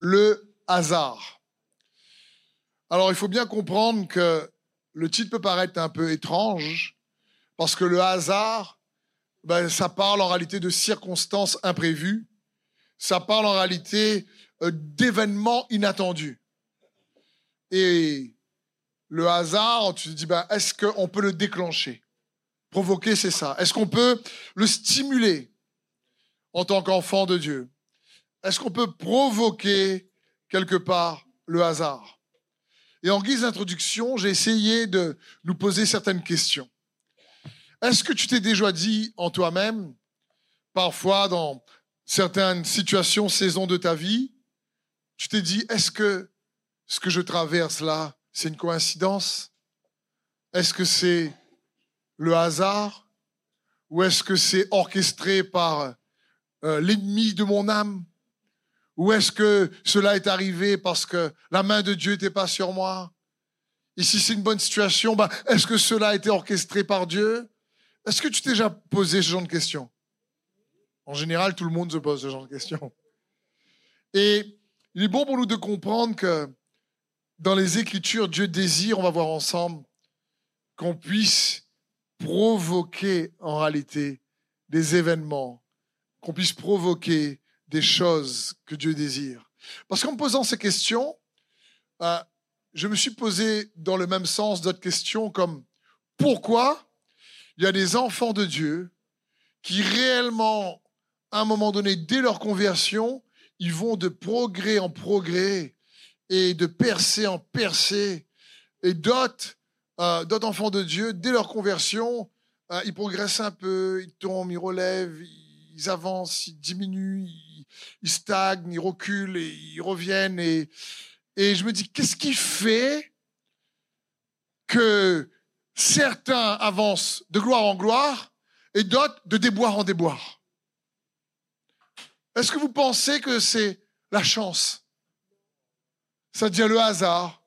le hasard. Alors il faut bien comprendre que le titre peut paraître un peu étrange, parce que le hasard, ben, ça parle en réalité de circonstances imprévues, ça parle en réalité euh, d'événements inattendus. Et le hasard, tu te dis, ben, est-ce qu'on peut le déclencher? Provoquer, c'est ça. Est-ce qu'on peut le stimuler en tant qu'enfant de Dieu? Est-ce qu'on peut provoquer quelque part le hasard? Et en guise d'introduction, j'ai essayé de nous poser certaines questions. Est-ce que tu t'es déjà dit en toi-même, parfois dans certaines situations, saisons de ta vie, tu t'es dit, est-ce que ce que je traverse là, c'est une coïncidence? Est-ce que c'est le hasard? Ou est-ce que c'est orchestré par euh, l'ennemi de mon âme? Ou est-ce que cela est arrivé parce que la main de Dieu n'était pas sur moi? Et si c'est une bonne situation, bah, est-ce que cela a été orchestré par Dieu? Est-ce que tu t'es déjà posé ce genre de questions? En général, tout le monde se pose ce genre de questions. Et il est bon pour nous de comprendre que dans les Écritures, Dieu désire, on va voir ensemble, qu'on puisse provoquer en réalité des événements, qu'on puisse provoquer des choses que Dieu désire. Parce qu'en me posant ces questions, euh, je me suis posé dans le même sens d'autres questions comme pourquoi il y a des enfants de Dieu qui réellement, à un moment donné, dès leur conversion, ils vont de progrès en progrès et de percée en percée. Et d'autres, euh, d'autres enfants de Dieu, dès leur conversion, euh, ils progressent un peu, ils tombent, ils relèvent, ils avancent, ils diminuent, ils, stagnent, ils reculent et ils reviennent. Et, et je me dis, qu'est-ce qui fait que certains avancent de gloire en gloire et d'autres de déboire en déboire? Est-ce que vous pensez que c'est la chance? Devient le hasard.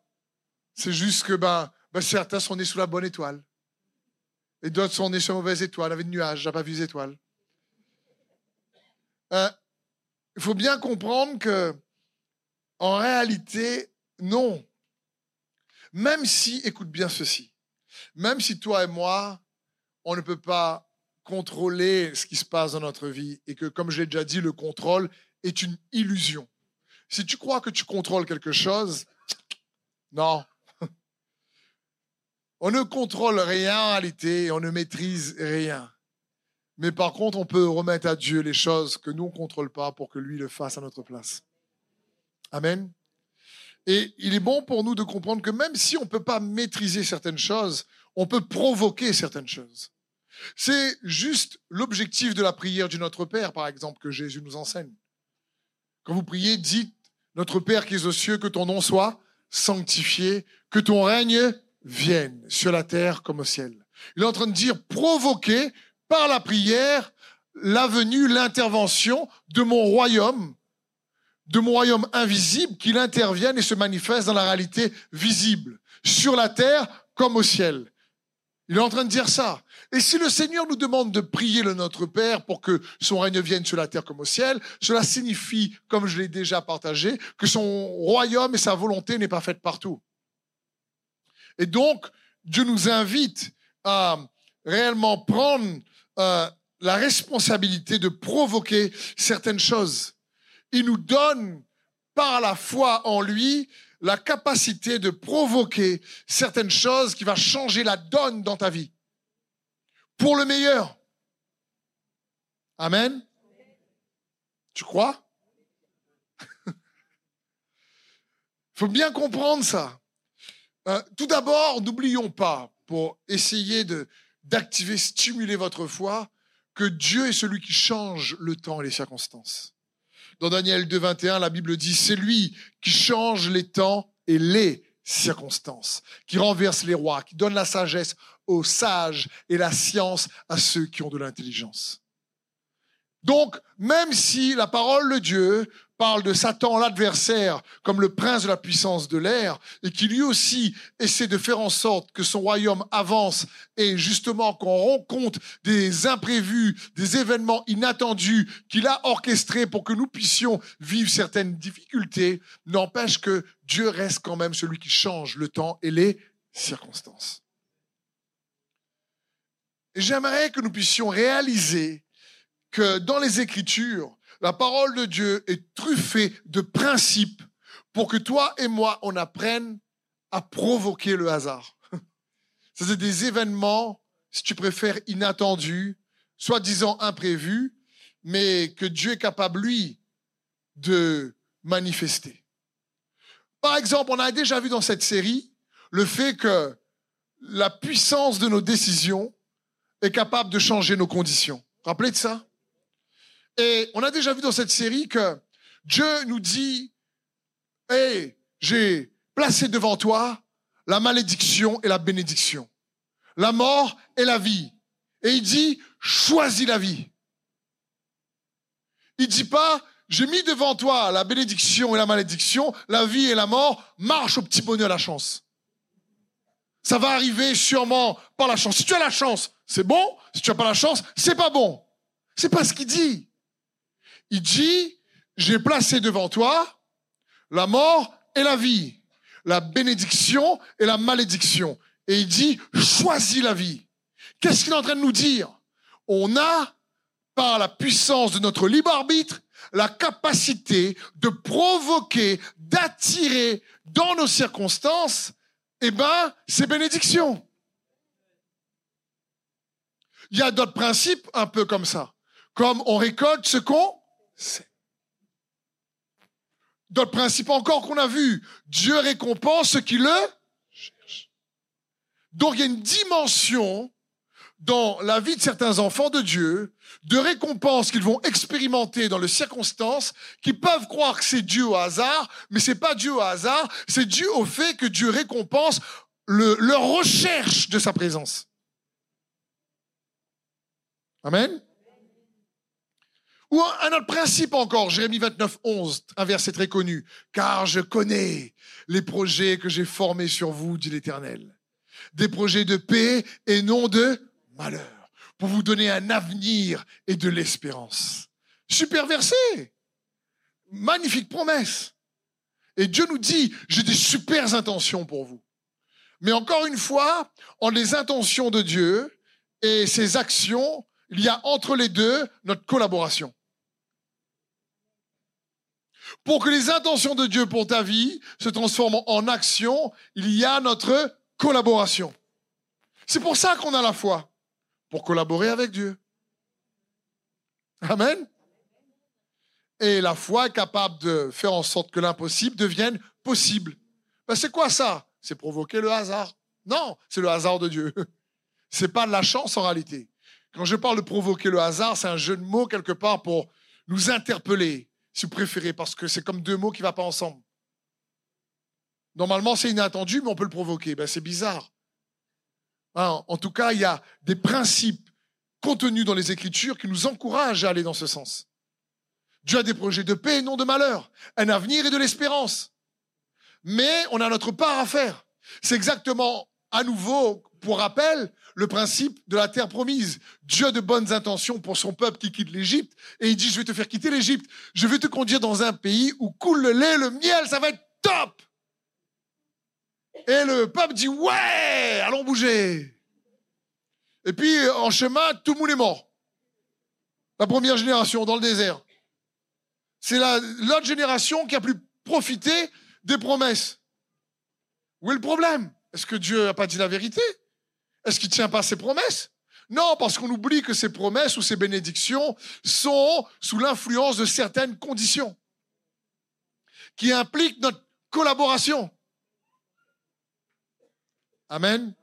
C'est juste que ben, ben, certains sont nés sous la bonne étoile. Et d'autres sont nés sur la mauvaise étoile, avec des nuages, j'ai pas vu les étoiles. Euh, il faut bien comprendre que, en réalité, non. Même si, écoute bien ceci, même si toi et moi, on ne peut pas contrôler ce qui se passe dans notre vie et que, comme je l'ai déjà dit, le contrôle est une illusion. Si tu crois que tu contrôles quelque chose, non, on ne contrôle rien en réalité, on ne maîtrise rien. Mais par contre, on peut remettre à Dieu les choses que nous ne contrôlons pas pour que lui le fasse à notre place. Amen. Et il est bon pour nous de comprendre que même si on ne peut pas maîtriser certaines choses, on peut provoquer certaines choses. C'est juste l'objectif de la prière du Notre Père, par exemple, que Jésus nous enseigne. Quand vous priez, dites, Notre Père qui es aux cieux, que ton nom soit sanctifié, que ton règne vienne sur la terre comme au ciel. Il est en train de dire provoquer par la prière la venue, l'intervention de mon royaume, de mon royaume invisible, qu'il intervienne et se manifeste dans la réalité visible, sur la terre comme au ciel. Il est en train de dire ça. Et si le Seigneur nous demande de prier le Notre Père pour que son règne vienne sur la terre comme au ciel, cela signifie, comme je l'ai déjà partagé, que son royaume et sa volonté n'est pas faite partout. Et donc, Dieu nous invite à réellement prendre euh, la responsabilité de provoquer certaines choses. Il nous donne par la foi en lui la capacité de provoquer certaines choses qui va changer la donne dans ta vie. Pour le meilleur. Amen. Tu crois? Il faut bien comprendre ça. Euh, tout d'abord, n'oublions pas, pour essayer de, d'activer, stimuler votre foi, que Dieu est celui qui change le temps et les circonstances. Dans Daniel 2.21, la Bible dit, c'est lui qui change les temps et les circonstances, qui renverse les rois, qui donne la sagesse aux sages et la science à ceux qui ont de l'intelligence. Donc, même si la parole de Dieu parle de Satan, l'adversaire, comme le prince de la puissance de l'air, et qui lui aussi essaie de faire en sorte que son royaume avance et justement qu'on rencontre des imprévus, des événements inattendus qu'il a orchestrés pour que nous puissions vivre certaines difficultés, n'empêche que Dieu reste quand même celui qui change le temps et les circonstances. J'aimerais que nous puissions réaliser que dans les Écritures, la parole de Dieu est truffée de principes pour que toi et moi, on apprenne à provoquer le hasard. C'est des événements, si tu préfères, inattendus, soi-disant imprévus, mais que Dieu est capable, lui, de manifester. Par exemple, on a déjà vu dans cette série le fait que la puissance de nos décisions est capable de changer nos conditions. Rappelez de ça et on a déjà vu dans cette série que Dieu nous dit, hé, j'ai placé devant toi la malédiction et la bénédiction, la mort et la vie. Et il dit, choisis la vie. Il dit pas, j'ai mis devant toi la bénédiction et la malédiction, la vie et la mort, marche au petit bonheur la chance. Ça va arriver sûrement par la chance. Si tu as la chance, c'est bon. Si tu n'as pas la chance, c'est pas bon. C'est pas ce qu'il dit. Il dit, j'ai placé devant toi la mort et la vie, la bénédiction et la malédiction. Et il dit, choisis la vie. Qu'est-ce qu'il est en train de nous dire? On a, par la puissance de notre libre arbitre, la capacité de provoquer, d'attirer dans nos circonstances, eh ben, ces bénédictions. Il y a d'autres principes un peu comme ça. Comme on récolte ce qu'on D'autres principes encore qu'on a vu. Dieu récompense ceux qui le cherchent. Donc il y a une dimension dans la vie de certains enfants de Dieu, de récompense qu'ils vont expérimenter dans les circonstances, qui peuvent croire que c'est Dieu au hasard, mais c'est pas Dieu au hasard, c'est dû au fait que Dieu récompense leur recherche de sa présence. Amen. Ou un autre principe encore, Jérémie 29, 11, un verset très connu. Car je connais les projets que j'ai formés sur vous, dit l'Éternel. Des projets de paix et non de malheur, pour vous donner un avenir et de l'espérance. Super verset. Magnifique promesse. Et Dieu nous dit, j'ai des super intentions pour vous. Mais encore une fois, en les intentions de Dieu et ses actions, il y a entre les deux notre collaboration. Pour que les intentions de Dieu pour ta vie se transforment en action, il y a notre collaboration. C'est pour ça qu'on a la foi, pour collaborer avec Dieu. Amen. Et la foi est capable de faire en sorte que l'impossible devienne possible. Ben, c'est quoi ça? C'est provoquer le hasard. Non, c'est le hasard de Dieu. C'est pas de la chance en réalité. Quand je parle de provoquer le hasard, c'est un jeu de mots quelque part pour nous interpeller, si vous préférez, parce que c'est comme deux mots qui ne vont pas ensemble. Normalement, c'est inattendu, mais on peut le provoquer. Ben, c'est bizarre. Hein, en tout cas, il y a des principes contenus dans les Écritures qui nous encouragent à aller dans ce sens. Dieu a des projets de paix et non de malheur, un avenir et de l'espérance. Mais on a notre part à faire. C'est exactement, à nouveau, pour rappel, le principe de la terre promise. Dieu a de bonnes intentions pour son peuple qui quitte l'Égypte. Et il dit, je vais te faire quitter l'Égypte. Je vais te conduire dans un pays où coule le lait, le miel, ça va être top. Et le peuple dit, ouais, allons bouger. Et puis, en chemin, tout le monde est mort. La première génération dans le désert. C'est l'autre génération qui a pu profiter des promesses. Où est le problème? Est-ce que Dieu n'a pas dit la vérité? Est-ce qu'il ne tient pas ses promesses? Non, parce qu'on oublie que ces promesses ou ces bénédictions sont sous l'influence de certaines conditions qui impliquent notre collaboration. Amen.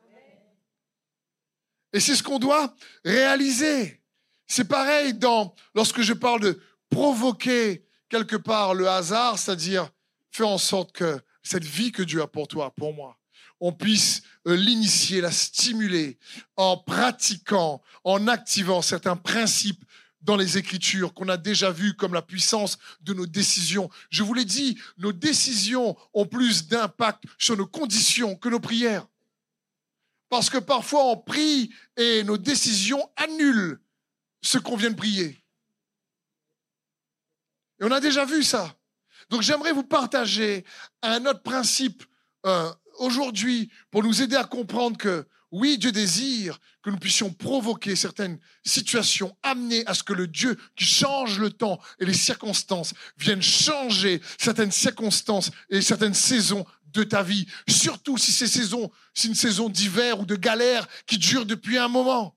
Et c'est ce qu'on doit réaliser. C'est pareil dans, lorsque je parle de provoquer quelque part le hasard, c'est-à-dire faire en sorte que cette vie que Dieu a pour toi, pour moi, on puisse euh, l'initier, la stimuler en pratiquant, en activant certains principes dans les Écritures qu'on a déjà vu comme la puissance de nos décisions. Je vous l'ai dit, nos décisions ont plus d'impact sur nos conditions que nos prières. Parce que parfois on prie et nos décisions annulent ce qu'on vient de prier. Et on a déjà vu ça. Donc j'aimerais vous partager un autre principe euh, aujourd'hui pour nous aider à comprendre que oui, Dieu désire que nous puissions provoquer certaines situations, amener à ce que le Dieu qui change le temps et les circonstances vienne changer certaines circonstances et certaines saisons de ta vie, surtout si ces saisons, c'est une saison d'hiver ou de galère qui dure depuis un moment.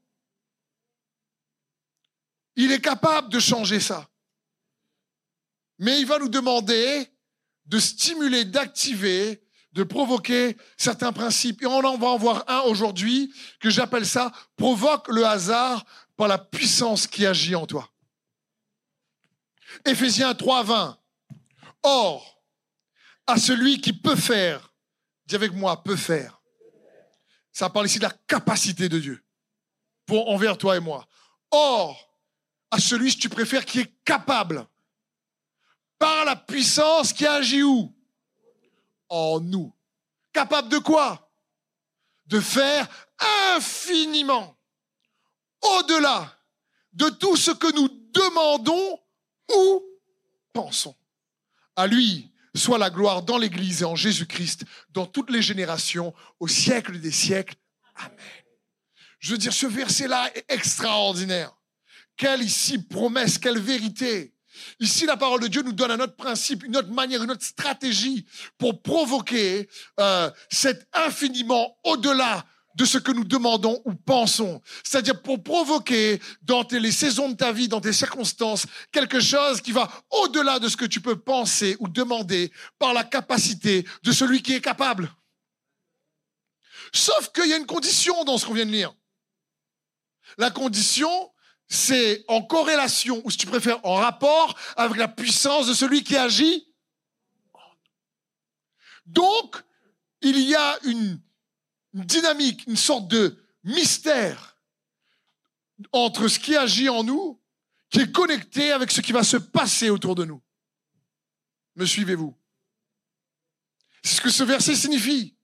Il est capable de changer ça. Mais il va nous demander de stimuler, d'activer de provoquer certains principes. Et on en va en voir un aujourd'hui que j'appelle ça provoque le hasard par la puissance qui agit en toi. Éphésiens 3, 20. Or, à celui qui peut faire, dis avec moi, peut faire. Ça parle ici de la capacité de Dieu pour envers toi et moi. Or, à celui, si tu préfères, qui est capable par la puissance qui agit où? En nous. Capable de quoi? De faire infiniment au-delà de tout ce que nous demandons ou pensons. À lui soit la gloire dans l'Église et en Jésus-Christ, dans toutes les générations, au siècle des siècles. Amen. Je veux dire, ce verset-là est extraordinaire. Quelle ici promesse, quelle vérité. Ici, la parole de Dieu nous donne un autre principe, une autre manière, une autre stratégie pour provoquer euh, cet infiniment au-delà de ce que nous demandons ou pensons. C'est-à-dire pour provoquer dans les saisons de ta vie, dans tes circonstances, quelque chose qui va au-delà de ce que tu peux penser ou demander par la capacité de celui qui est capable. Sauf qu'il y a une condition dans ce qu'on vient de lire. La condition, c'est en corrélation, ou si tu préfères, en rapport avec la puissance de celui qui agit. Donc, il y a une, dynamique, une sorte de mystère entre ce qui agit en nous, qui est connecté avec ce qui va se passer autour de nous. Me suivez-vous? C'est ce que ce verset signifie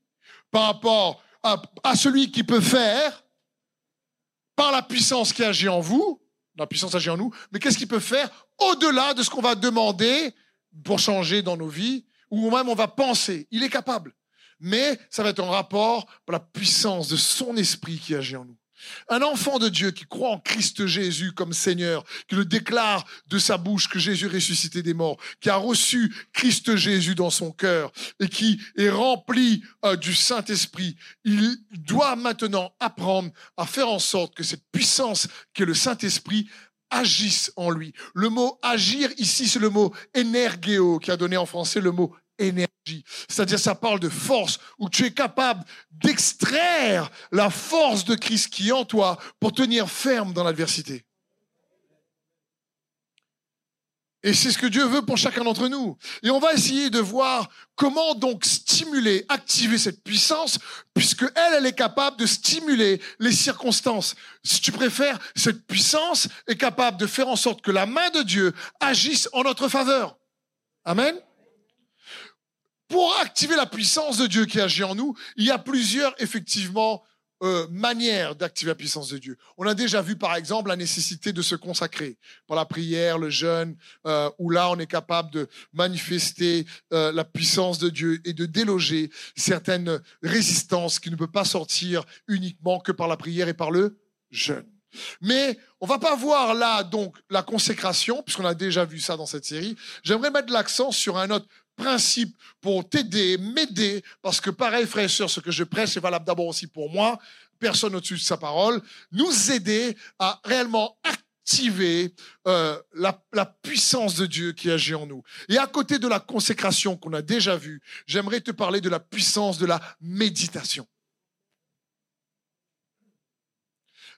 par rapport à celui qui peut faire par la puissance qui agit en vous, la puissance agit en nous, mais qu'est-ce qu'il peut faire au-delà de ce qu'on va demander pour changer dans nos vies, ou même on va penser? Il est capable. Mais ça va être en rapport par la puissance de son esprit qui agit en nous. Un enfant de Dieu qui croit en Christ Jésus comme Seigneur, qui le déclare de sa bouche que Jésus ressuscité des morts, qui a reçu Christ Jésus dans son cœur et qui est rempli euh, du Saint-Esprit, il doit maintenant apprendre à faire en sorte que cette puissance qu'est le Saint-Esprit agisse en lui. Le mot agir ici, c'est le mot énergéo qui a donné en français le mot énergie. C'est-à-dire, ça parle de force, où tu es capable d'extraire la force de Christ qui est en toi pour tenir ferme dans l'adversité. Et c'est ce que Dieu veut pour chacun d'entre nous. Et on va essayer de voir comment donc stimuler, activer cette puissance, puisque elle, elle est capable de stimuler les circonstances. Si tu préfères, cette puissance est capable de faire en sorte que la main de Dieu agisse en notre faveur. Amen. Pour activer la puissance de Dieu qui agit en nous, il y a plusieurs, effectivement, euh, manières d'activer la puissance de Dieu. On a déjà vu, par exemple, la nécessité de se consacrer par la prière, le jeûne, euh, où là, on est capable de manifester euh, la puissance de Dieu et de déloger certaines résistances qui ne peuvent pas sortir uniquement que par la prière et par le jeûne. Mais on va pas voir là donc la consécration, puisqu'on a déjà vu ça dans cette série. J'aimerais mettre l'accent sur un autre principe pour t'aider, m'aider, parce que pareil, frères et sœurs, ce que je prêche est valable d'abord aussi pour moi, personne au-dessus de sa parole, nous aider à réellement activer euh, la, puissance de Dieu qui agit en nous. Et à côté de la consécration qu'on a déjà vue, j'aimerais te parler de la puissance de la méditation.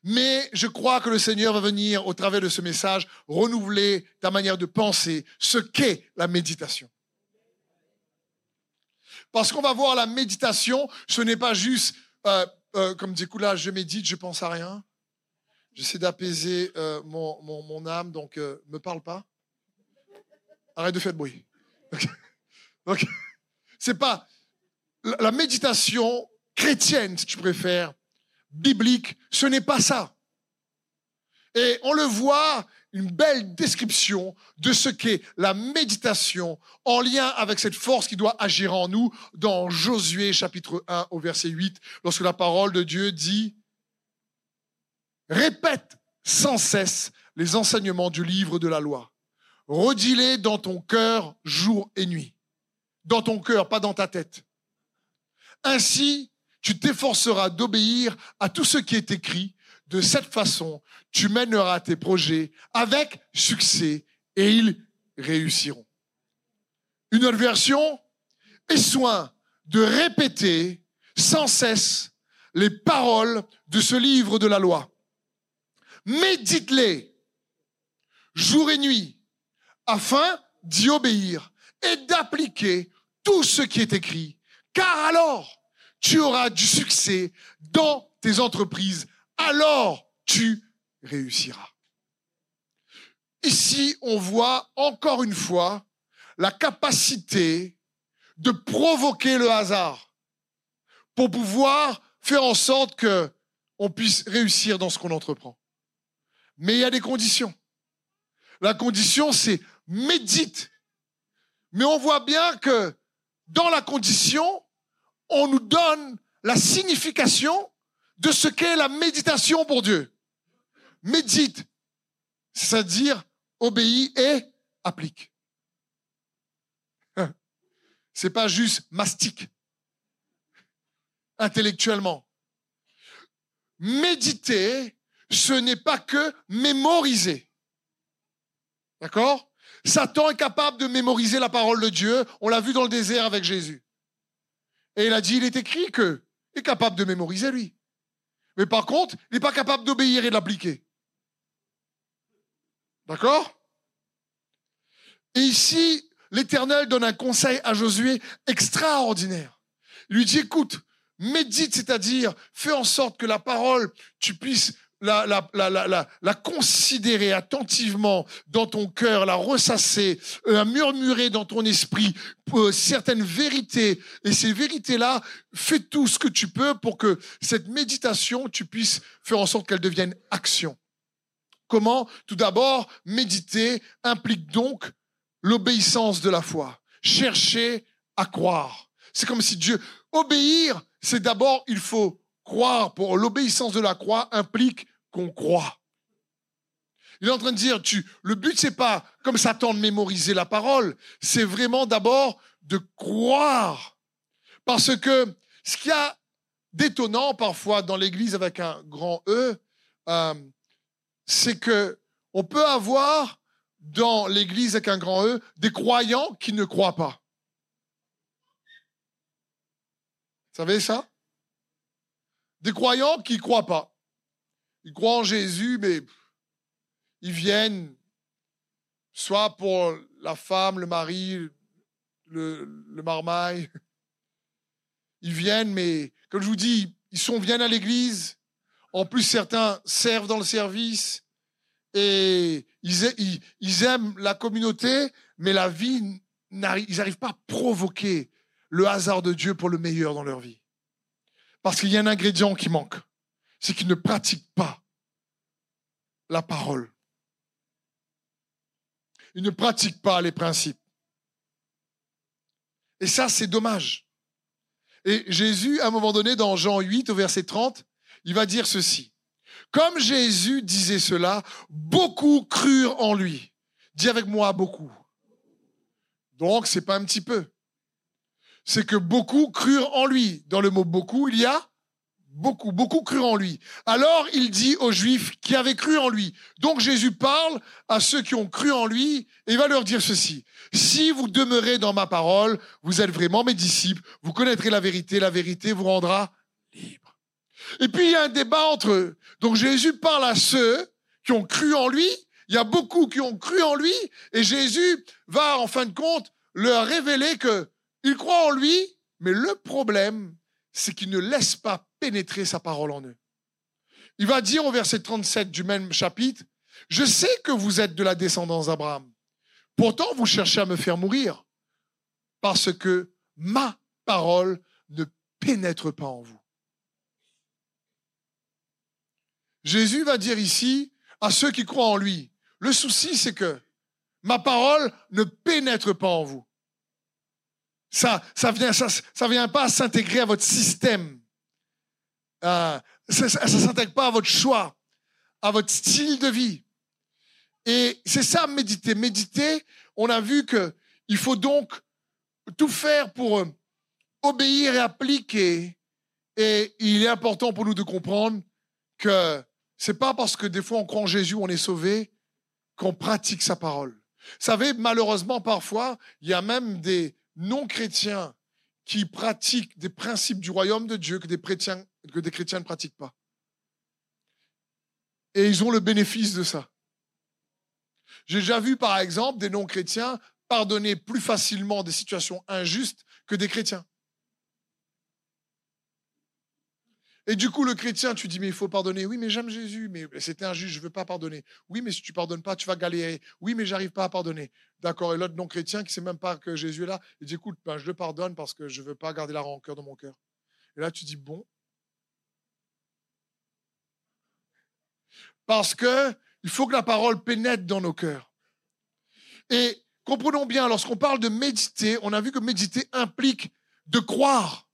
Mais je crois que le Seigneur va venir, au travers de ce message, renouveler ta manière de penser, ce qu'est la méditation. Parce qu'on va voir la méditation, ce n'est pas juste, euh, euh, comme dit là, je médite, je pense à rien. J'essaie d'apaiser euh, mon, mon, mon, âme, donc euh, me parle pas. Arrête de faire de bruit. C'est pas la méditation chrétienne, si tu préfères, biblique, ce n'est pas ça. Et on le voit, une belle description de ce qu'est la méditation en lien avec cette force qui doit agir en nous dans Josué chapitre 1 au verset 8, lorsque la parole de Dieu dit Répète sans cesse les enseignements du livre de la loi. Redis-les dans ton cœur jour et nuit. Dans ton cœur, pas dans ta tête. Ainsi, tu t'efforceras d'obéir à tout ce qui est écrit. De cette façon, tu mèneras tes projets avec succès et ils réussiront. Une autre version, aie soin de répéter sans cesse les paroles de ce livre de la loi médite-les jour et nuit afin d'y obéir et d'appliquer tout ce qui est écrit. Car alors, tu auras du succès dans tes entreprises. Alors, tu réussiras. Ici, on voit encore une fois la capacité de provoquer le hasard pour pouvoir faire en sorte que on puisse réussir dans ce qu'on entreprend. Mais il y a des conditions. La condition, c'est médite. Mais on voit bien que dans la condition, on nous donne la signification de ce qu'est la méditation pour Dieu. Médite, c'est-à-dire obéit et applique. C'est pas juste mastique intellectuellement. Méditer, ce n'est pas que mémoriser. D'accord? Satan est capable de mémoriser la parole de Dieu. On l'a vu dans le désert avec Jésus. Et il a dit, il est écrit que est capable de mémoriser lui. Mais par contre, il n'est pas capable d'obéir et de l'appliquer. D'accord? Et ici, l'Éternel donne un conseil à Josué extraordinaire. Il lui dit, écoute, médite, c'est-à-dire fais en sorte que la parole, tu puisses la, considérer attentivement dans ton cœur, la ressasser, la murmurer dans ton esprit euh, certaines vérités. Et ces vérités-là, fais tout ce que tu peux pour que cette méditation, tu puisses faire en sorte qu'elle devienne action. Comment? Tout d'abord, méditer implique donc l'obéissance de la foi. Chercher à croire. C'est comme si Dieu... Obéir, c'est d'abord, il faut croire. Pour l'obéissance de la croix implique qu'on croit. Il est en train de dire, tu, le but c'est pas comme Satan de mémoriser la parole, c'est vraiment d'abord de croire. Parce que ce qu'il y a d'étonnant parfois dans l'Église avec un grand E, euh, c'est que on peut avoir dans l'Église avec un grand E des croyants qui ne croient pas. Vous savez ça? Des croyants qui ne croient pas. Ils croient en Jésus, mais ils viennent soit pour la femme, le mari, le, le marmaille. Ils viennent, mais comme je vous dis, ils sont, viennent à l'église. En plus, certains servent dans le service et ils, ils, aiment la communauté, mais la vie, ils n'arrivent pas à provoquer le hasard de Dieu pour le meilleur dans leur vie. Parce qu'il y a un ingrédient qui manque c'est qu'ils ne pratiquent pas la parole. Ils ne pratiquent pas les principes. Et ça, c'est dommage. Et Jésus, à un moment donné, dans Jean 8, au verset 30, il va dire ceci. Comme Jésus disait cela, beaucoup crurent en lui. Dis avec moi beaucoup. Donc, c'est pas un petit peu. C'est que beaucoup crurent en lui. Dans le mot beaucoup, il y a Beaucoup, beaucoup crurent en lui. Alors il dit aux Juifs qui avaient cru en lui. Donc Jésus parle à ceux qui ont cru en lui et va leur dire ceci. Si vous demeurez dans ma parole, vous êtes vraiment mes disciples, vous connaîtrez la vérité, la vérité vous rendra libre. Et puis il y a un débat entre eux. Donc Jésus parle à ceux qui ont cru en lui. Il y a beaucoup qui ont cru en lui et Jésus va en fin de compte leur révéler que ils croient en lui, mais le problème, c'est qu'ils ne laissent pas pénétrer sa parole en eux. il va dire au verset 37 du même chapitre, Je sais que vous êtes de la descendance d'Abraham. Pourtant, vous cherchez à me faire mourir parce que ma parole ne pénètre pas en vous. Jésus va dire ici à ceux qui croient en lui, le souci c'est que ma parole ne pénètre pas en vous. Ça ça vient ça, ça vient pas s'intégrer à votre système. Euh, ça ne s'intègre pas à votre choix, à votre style de vie. Et c'est ça, méditer. Méditer, on a vu que il faut donc tout faire pour euh, obéir et appliquer. Et il est important pour nous de comprendre que c'est pas parce que des fois on croit en Jésus, on est sauvé, qu'on pratique sa parole. Vous savez, malheureusement, parfois, il y a même des non-chrétiens qui pratiquent des principes du royaume de Dieu que des chrétiens, ne pratiquent pas. Et ils ont le bénéfice de ça. J'ai déjà vu, par exemple, des non-chrétiens pardonner plus facilement des situations injustes que des chrétiens. Et du coup, le chrétien, tu dis, mais il faut pardonner. Oui, mais j'aime Jésus, mais c'était injuste, je ne veux pas pardonner. Oui, mais si tu pardonnes pas, tu vas galérer. Oui, mais j'arrive pas à pardonner. D'accord. Et l'autre non-chrétien qui ne sait même pas que Jésus est là, il dit, écoute, ben, je le pardonne parce que je ne veux pas garder la rancœur dans mon cœur. Et là, tu dis, bon. Parce que il faut que la parole pénètre dans nos cœurs. Et comprenons bien, lorsqu'on parle de méditer, on a vu que méditer implique de croire.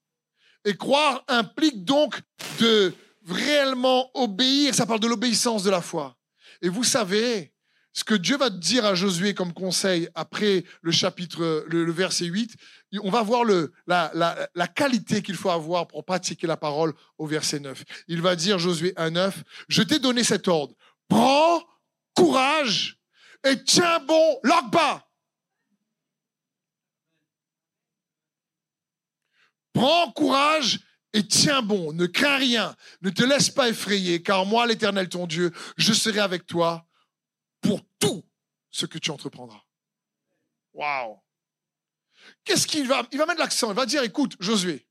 Et croire implique donc de réellement obéir. Ça parle de l'obéissance de la foi. Et vous savez, ce que Dieu va dire à Josué comme conseil après le chapitre, le, verset 8, on va voir la, qualité qu'il faut avoir pour pratiquer la parole au verset 9. Il va dire, Josué 1.9, je t'ai donné cet ordre. Prends courage et tiens bon l'Akba. Prends courage et tiens bon, ne crains rien, ne te laisse pas effrayer, car moi, l'Éternel ton Dieu, je serai avec toi pour tout ce que tu entreprendras. Waouh! Qu'est-ce qu'il va Il va mettre l'accent, il va dire, écoute, Josué,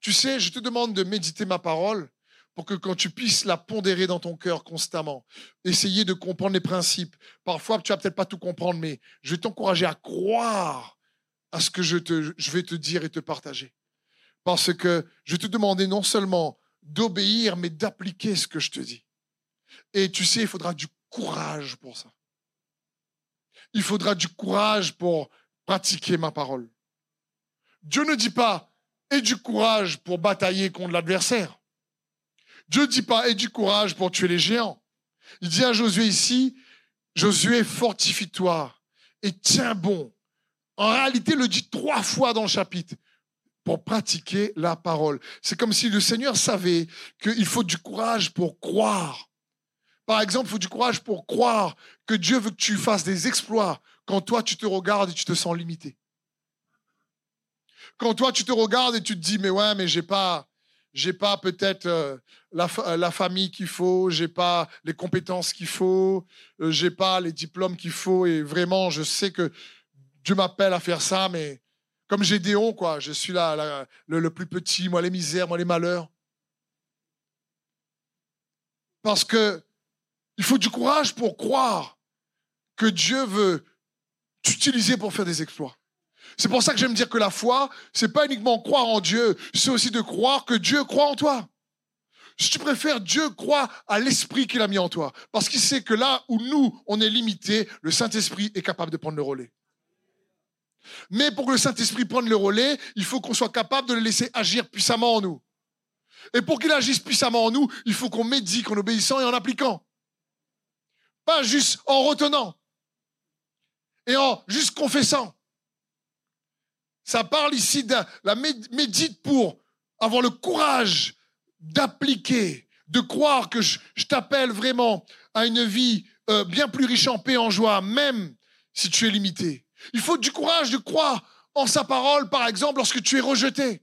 tu sais, je te demande de méditer ma parole pour que quand tu puisses la pondérer dans ton cœur constamment, essayer de comprendre les principes. Parfois, tu vas peut-être pas tout comprendre, mais je vais t'encourager à croire à ce que je, te, je vais te dire et te partager. Parce que je vais te demander non seulement d'obéir, mais d'appliquer ce que je te dis. Et tu sais, il faudra du courage pour ça. Il faudra du courage pour pratiquer ma parole. Dieu ne dit pas et du courage pour batailler contre l'adversaire. Dieu ne dit pas et du courage pour tuer les géants. Il dit à Josué ici, Josué, fortifie-toi et tiens bon en réalité, le dit trois fois dans le chapitre pour pratiquer la parole. C'est comme si le Seigneur savait qu'il faut du courage pour croire. Par exemple, il faut du courage pour croire que Dieu veut que tu fasses des exploits quand toi tu te regardes et tu te sens limité. Quand toi tu te regardes et tu te dis mais ouais mais j'ai pas j'ai pas peut-être euh, la, la, famille qu'il faut, j'ai pas les compétences qu'il faut, euh, j'ai pas les diplômes qu'il faut et vraiment je sais que Dieu m'appelle à faire ça, mais comme Gédéon, quoi, je suis là, le, plus petit, moi les misères, moi les malheurs. Parce que il faut du courage pour croire que Dieu veut t'utiliser pour faire des exploits. C'est pour ça que j'aime dire que la foi, c'est pas uniquement croire en Dieu, c'est aussi de croire que Dieu croit en toi. Si tu préfères, Dieu croit à l'esprit qu'il a mis en toi. Parce qu'il sait que là où nous, on est limité, le Saint-Esprit est capable de prendre le relais. Mais pour que le Saint-Esprit prenne le relais, il faut qu'on soit capable de le laisser agir puissamment en nous. Et pour qu'il agisse puissamment en nous, il faut qu'on médite en obéissant et en appliquant. Pas juste en retenant et en juste confessant. Ça parle ici de la médite pour avoir le courage d'appliquer, de croire que je, t'appelle vraiment à une vie euh, bien plus riche en paix, en joie, même si tu es limité. Il faut du courage de croire en sa parole, par exemple, lorsque tu es rejeté.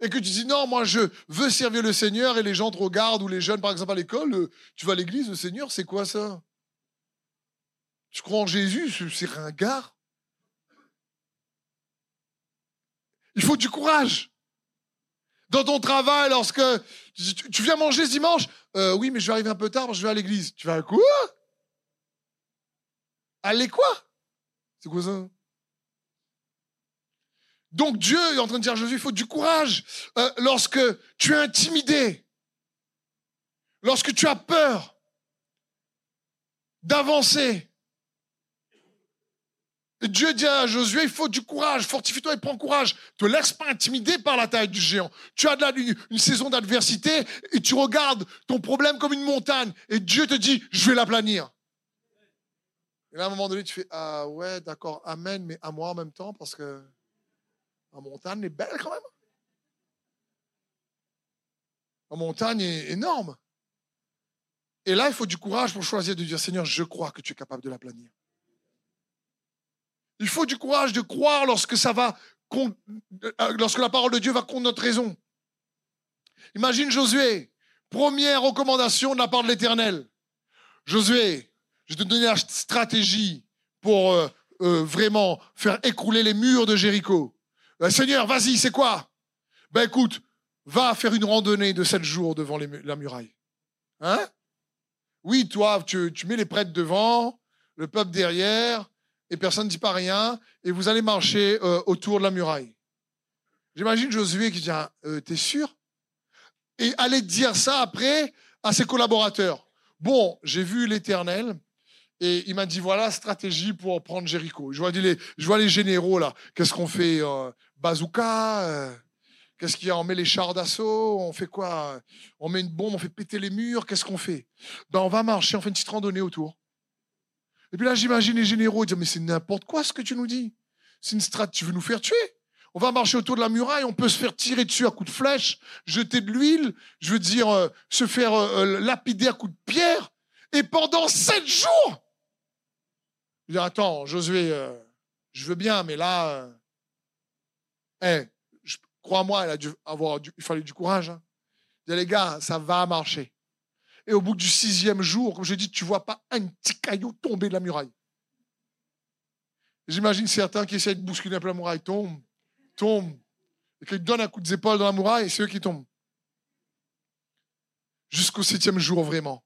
Et que tu dis non, moi je veux servir le Seigneur et les gens te regardent ou les jeunes, par exemple, à l'école, euh, tu vas à l'église, le Seigneur, c'est quoi ça? Tu crois en Jésus, c'est ringard. Il faut du courage Dans ton travail, lorsque tu, viens manger ce dimanche, euh, oui, mais je vais arriver un peu tard, je vais à l'église. Tu vas à quoi? Aller quoi? C'est quoi ça? Donc Dieu est en train de dire à Jésus, il faut du courage. Euh, lorsque tu es intimidé, lorsque tu as peur d'avancer, Dieu dit à Josué, il faut du courage, fortifie-toi et prends courage. Ne te laisse pas intimider par la taille du géant. Tu as de la, une, saison d'adversité et tu regardes ton problème comme une montagne et Dieu te dit, je vais l'aplanir. Et là, à un moment donné, tu fais, ah ouais, d'accord, amen, mais à moi en même temps parce que la montagne est belle quand même. La montagne est énorme. Et là, il faut du courage pour choisir de dire, Seigneur, je crois que tu es capable de l'aplanir. Il faut du courage de croire lorsque ça va, euh, lorsque la parole de Dieu va contre notre raison. Imagine Josué, première recommandation de la part de l'Éternel. Josué, je te donner la stratégie pour euh, euh, vraiment faire écrouler les murs de Jéricho. Seigneur, vas-y, c'est quoi? Ben écoute, va faire une randonnée de sept jours devant la muraille. Hein? Oui, toi, tu, mets les prêtres devant, le peuple derrière, et personne ne dit pas rien, et vous allez marcher euh, autour de la muraille. J'imagine Josué qui dit, euh, t'es sûr? Et aller dire ça après à ses collaborateurs. Bon, j'ai vu l'Éternel, et il m'a dit, voilà stratégie pour prendre Jéricho. Je vois les, généraux là. Qu'est-ce qu'on fait euh, Bazooka Qu'est-ce qu'il y a? On met les chars d'assaut On fait quoi? On met une bombe, on fait péter les murs Qu'est-ce qu'on fait? Ben, On va marcher, on fait une petite randonnée autour. Et puis là, j'imagine les généraux dire, mais c'est n'importe quoi ce que tu nous dis. C'est une strate, tu veux nous faire tuer? On va marcher autour de la muraille, on peut se faire tirer dessus à coups de flèche, jeter de l'huile, je veux dire, euh, se faire euh, euh, lapider à coups de pierre. Et pendant sept jours, je dis, attends, Josué, je veux bien, mais là, hey, crois-moi, il a dû avoir, il fallait du courage. Hein. dis, les gars, ça va marcher. Et au bout du sixième jour, comme je dis, tu vois pas un petit caillou tomber de la muraille. J'imagine certains qui essayent de bousculer un peu la muraille, tombent, tombent, et qu'ils donnent un coup d'épaule dans la muraille, et c'est eux qui tombent. Jusqu'au septième jour, vraiment.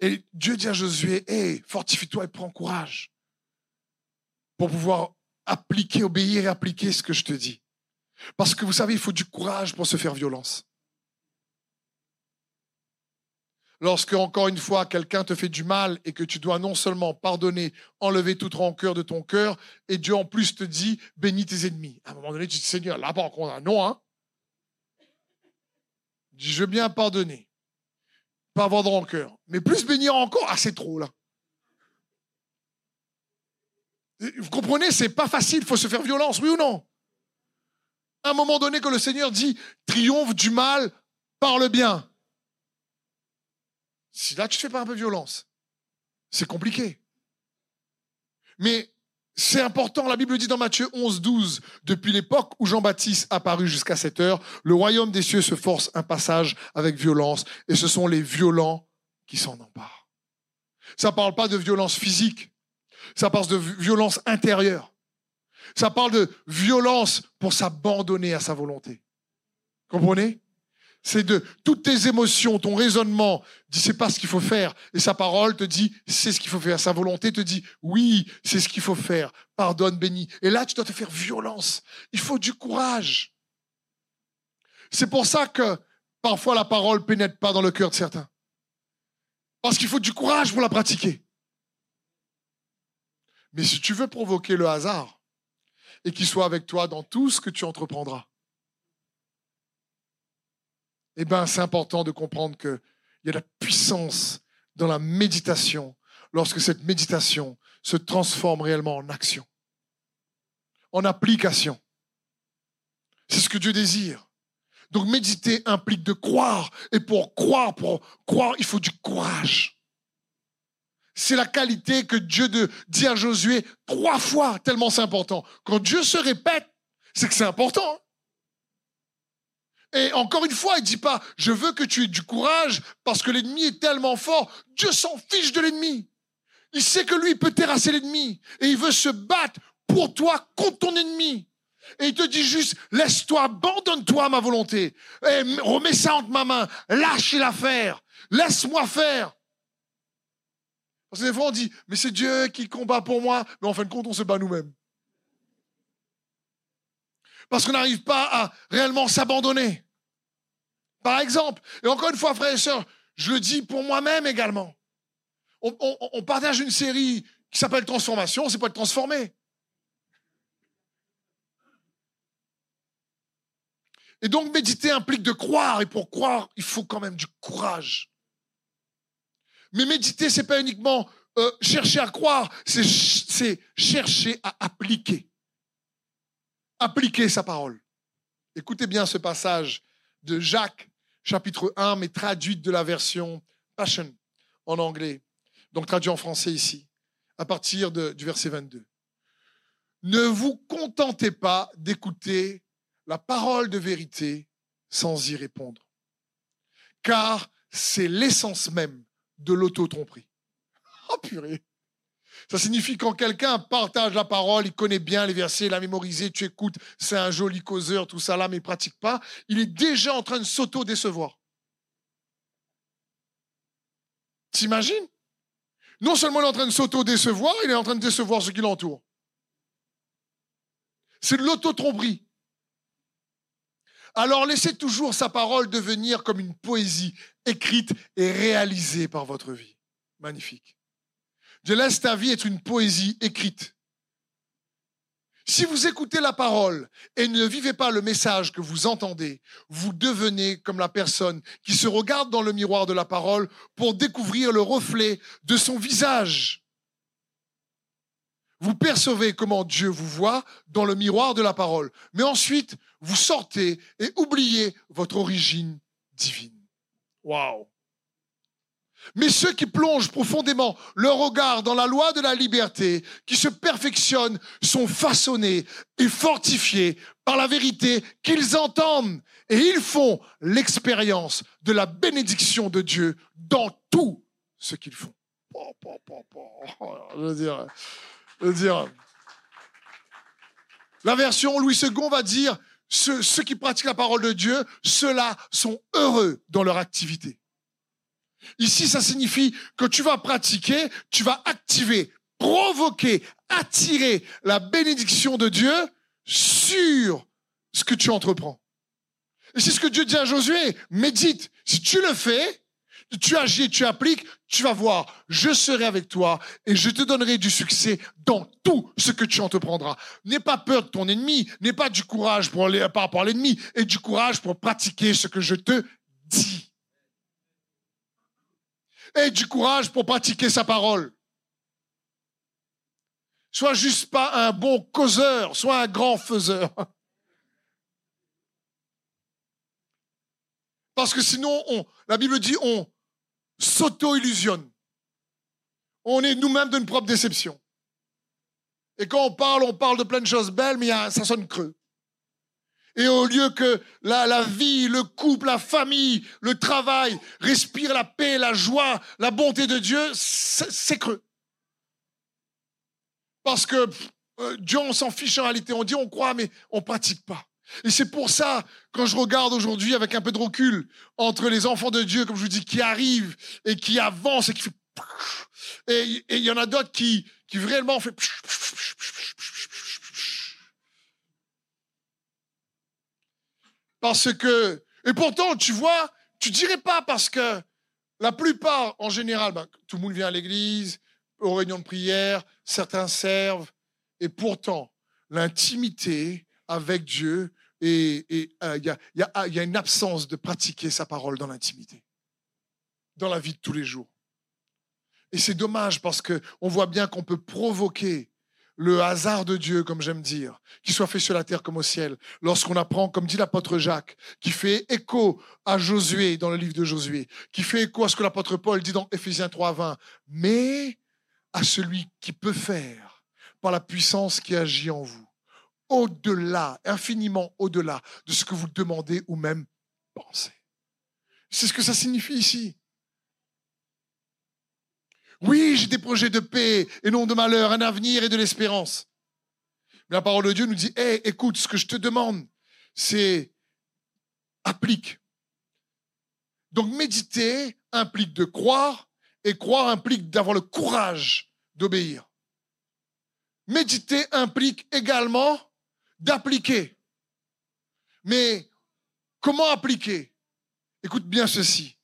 Et Dieu dit à Josué, hé, fortifie-toi et prends courage pour pouvoir appliquer, obéir et appliquer ce que je te dis. Parce que vous savez, il faut du courage pour se faire violence. lorsque, encore une fois, quelqu'un te fait du mal et que tu dois non seulement pardonner, enlever toute rancœur de ton cœur, et Dieu en plus te dit, bénis tes ennemis. À un moment donné, tu dis, Seigneur, là, par contre, non, hein. Dis, je veux bien pardonner, pas avoir de rancœur, mais plus bénir encore, ah, c'est trop, là. Vous comprenez, c'est pas facile, il faut se faire violence, oui ou non? À un moment donné que le Seigneur dit, triomphe du mal par le bien. Si là, tu fais pas un peu violence, c'est compliqué. Mais c'est important, la Bible dit dans Matthieu 11, 12, depuis l'époque où Jean-Baptiste apparut jusqu'à cette heure, le royaume des cieux se force un passage avec violence, et ce sont les violents qui s'en emparent. Ça ne parle pas de violence physique, ça parle de violence intérieure. Ça parle de violence pour s'abandonner à sa volonté. Comprenez? C'est de toutes tes émotions, ton raisonnement dit c'est pas ce qu'il faut faire et sa parole te dit c'est ce qu'il faut faire. Sa volonté te dit oui, c'est ce qu'il faut faire. Pardonne, bénis. Et là, tu dois te faire violence. Il faut du courage. C'est pour ça que parfois la parole pénètre pas dans le cœur de certains. Parce qu'il faut du courage pour la pratiquer. Mais si tu veux provoquer le hasard et qu'il soit avec toi dans tout ce que tu entreprendras, eh bien, c'est important de comprendre qu'il y a de la puissance dans la méditation lorsque cette méditation se transforme réellement en action, en application. C'est ce que Dieu désire. Donc méditer implique de croire. Et pour croire, pour croire, il faut du courage. C'est la qualité que Dieu dit à Josué trois fois, tellement c'est important. Quand Dieu se répète, c'est que c'est important. Et encore une fois, il ne dit pas, je veux que tu aies du courage parce que l'ennemi est tellement fort. Dieu s'en fiche de l'ennemi. Il sait que lui, peut terrasser l'ennemi. Et il veut se battre pour toi contre ton ennemi. Et il te dit juste, laisse-toi, abandonne-toi à ma volonté. Et remets ça entre ma main. Lâche l'affaire. Laisse-moi faire. Parce que des fois, on dit, mais c'est Dieu qui combat pour moi. Mais en fin de compte, on se bat nous-mêmes. Parce qu'on n'arrive pas à réellement s'abandonner. Par exemple, et encore une fois, frères et sœurs, je le dis pour moi-même également. On, partage une série qui s'appelle Transformation, c'est pas de transformer. Et donc méditer implique de croire, et pour croire, il faut quand même du courage. Mais méditer, c'est pas uniquement euh, chercher à croire, c'est chercher à appliquer. Appliquer sa parole. Écoutez bien ce passage de Jacques, chapitre 1, mais traduite de la version Passion en anglais. Donc traduit en français ici, à partir du verset 22. Ne vous contentez pas d'écouter la parole de vérité sans y répondre, car c'est l'essence même de l'auto-tromperie. Oh purée ça signifie quand quelqu'un partage la parole, il connaît bien les versets, il a mémorisé, tu écoutes, c'est un joli causeur, tout ça là, mais il pratique pas, il est déjà en train de s'auto-décevoir. T'imagines? Non seulement il est en train de s'auto-décevoir, il est en train de décevoir ceux qui l'entourent. C'est de l'auto-tromperie. Alors laissez toujours sa parole devenir comme une poésie écrite et réalisée par votre vie. Magnifique. Je laisse ta vie être une poésie écrite. Si vous écoutez la parole et ne vivez pas le message que vous entendez, vous devenez comme la personne qui se regarde dans le miroir de la parole pour découvrir le reflet de son visage. Vous percevez comment Dieu vous voit dans le miroir de la parole. Mais ensuite, vous sortez et oubliez votre origine divine. Waouh! Mais ceux qui plongent profondément leur regard dans la loi de la liberté, qui se perfectionnent, sont façonnés et fortifiés par la vérité qu'ils entendent. Et ils font l'expérience de la bénédiction de Dieu dans tout ce qu'ils font. La version Louis II va dire, ceux qui pratiquent la parole de Dieu, ceux-là sont heureux dans leur activité. Ici, ça signifie que tu vas pratiquer, tu vas activer, provoquer, attirer la bénédiction de Dieu sur ce que tu entreprends. Et c'est ce que Dieu dit à Josué, médite. Si tu le fais, tu agis, tu appliques, tu vas voir, je serai avec toi et je te donnerai du succès dans tout ce que tu entreprendras. N'aie pas peur de ton ennemi, n'aie pas du courage pour par rapport à l'ennemi et du courage pour pratiquer ce que je te dis et du courage pour pratiquer sa parole. Sois juste pas un bon causeur, sois un grand faiseur. Parce que sinon, on, la Bible dit, on s'auto-illusionne. On est nous-mêmes d'une propre déception. Et quand on parle, on parle de plein de choses belles, mais ça sonne creux. Et au lieu que la, vie, le couple, la famille, le travail respire la paix, la joie, la bonté de Dieu, c'est creux. Parce que euh, Dieu, on s'en fiche en réalité. On dit, on croit, mais on pratique pas. Et c'est pour ça, quand je regarde aujourd'hui avec un peu de recul, entre les enfants de Dieu, comme je vous dis, qui arrivent et qui avancent et qui fait... Et il y en a d'autres qui, qui vraiment fait... Parce que, et pourtant, tu vois, tu dirais pas parce que la plupart, en général, ben, tout le monde vient à l'église, aux réunions de prière, certains servent, et pourtant, l'intimité avec Dieu, et il y, a, y a une absence de pratiquer sa parole dans l'intimité, dans la vie de tous les jours. Et c'est dommage parce qu'on voit bien qu'on peut provoquer le hasard de Dieu, comme j'aime dire, qui soit fait sur la terre comme au ciel, lorsqu'on apprend, comme dit l'apôtre Jacques, qui fait écho à Josué dans le livre de Josué, qui fait écho à ce que l'apôtre Paul dit dans Éphésiens 3, 20, mais à celui qui peut faire par la puissance qui agit en vous, au-delà, infiniment au-delà de ce que vous demandez ou même pensez. C'est ce que ça signifie ici. Oui, j'ai des projets de paix et non de malheur, un avenir et de l'espérance. Mais la parole de Dieu nous dit, hé, écoute, ce que je te demande, c'est applique. Donc méditer implique de croire et croire implique d'avoir le courage d'obéir. Méditer implique également d'appliquer. Mais comment appliquer? Écoute bien ceci.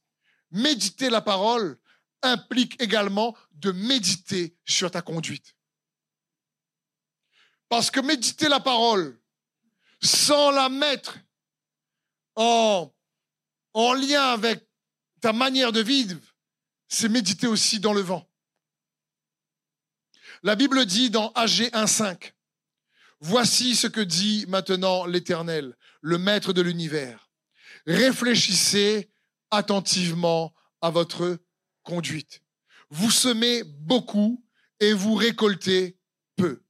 Méditer la parole implique également de méditer sur ta conduite. Parce que méditer la parole sans la mettre en, en lien avec ta manière de vivre, c'est méditer aussi dans le vent. La Bible dit dans AG 1.5, Voici ce que dit maintenant l'Éternel, le Maître de l'univers. Réfléchissez attentivement à votre conduite. Vous semez beaucoup et vous récoltez peu.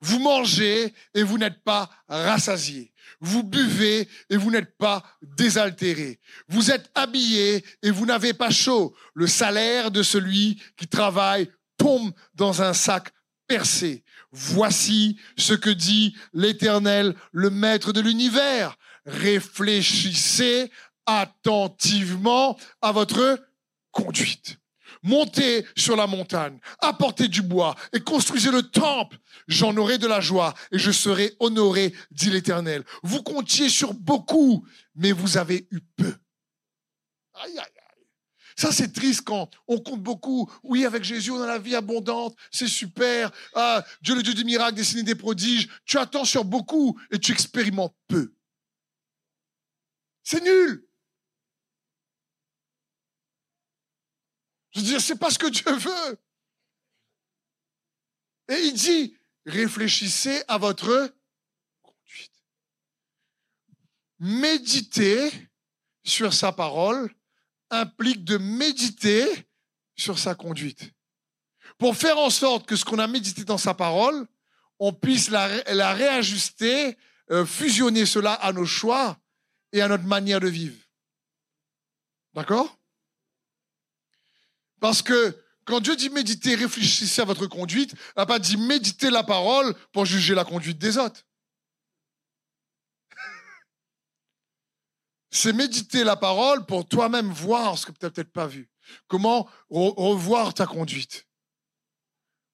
Vous mangez et vous n'êtes pas rassasié. Vous buvez et vous n'êtes pas désaltéré. Vous êtes habillé et vous n'avez pas chaud. Le salaire de celui qui travaille tombe dans un sac percé. Voici ce que dit l'Éternel, le Maître de l'univers. Réfléchissez attentivement à votre conduite. Montez sur la montagne, apportez du bois et construisez le temple. J'en aurai de la joie et je serai honoré, dit l'Éternel. Vous comptiez sur beaucoup, mais vous avez eu peu. Aïe, aïe, aïe. Ça, c'est triste quand on compte beaucoup. Oui, avec Jésus, on a la vie abondante. C'est super. Ah, Dieu, le Dieu des miracles, dessiner des prodiges. Tu attends sur beaucoup et tu expérimentes peu. C'est nul. Je veux dire, c'est pas ce que Dieu veut. Et il dit, réfléchissez à votre conduite. Méditer sur sa parole implique de méditer sur sa conduite. Pour faire en sorte que ce qu'on a médité dans sa parole, on puisse la, réajuster, euh, fusionner cela à nos choix et à notre manière de vivre. D'accord? Parce que quand Dieu dit méditer, réfléchissez à votre conduite, il n'a pas dit méditer la parole pour juger la conduite des autres. C'est méditer la parole pour toi-même voir ce que tu n'as peut-être pas vu. Comment revoir ta conduite.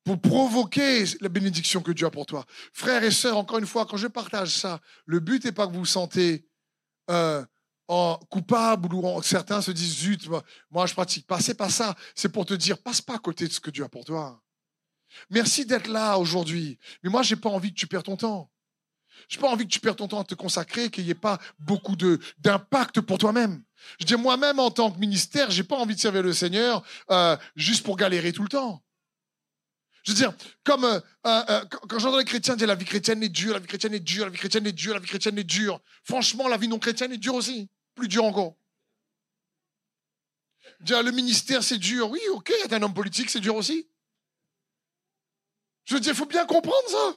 Pour provoquer la bénédiction que Dieu a pour toi. Frères et sœurs, encore une fois, quand je partage ça, le but n'est pas que vous vous sentez euh, en coupable ou certains se disent zut, moi je pratique pas. C'est pas ça. C'est pour te dire, passe pas à côté de ce que Dieu a pour toi. Merci d'être là aujourd'hui. Mais moi, j'ai pas envie que tu perds ton temps. J'ai pas envie que tu perds ton temps à te consacrer, qu'il n'y ait pas beaucoup d'impact pour toi-même. Je dis moi-même en tant que ministère, j'ai pas envie de servir le Seigneur euh, juste pour galérer tout le temps. Je veux dire, comme euh, euh, quand j'entends les chrétiens dire la vie chrétienne est dure, la vie chrétienne est dure, la vie chrétienne est dure, la vie chrétienne est dure. Franchement, la vie non chrétienne est dure aussi plus dur encore. Dire le ministère, c'est dur. Oui, ok, être un homme politique, c'est dur aussi. Je veux dire, il faut bien comprendre ça.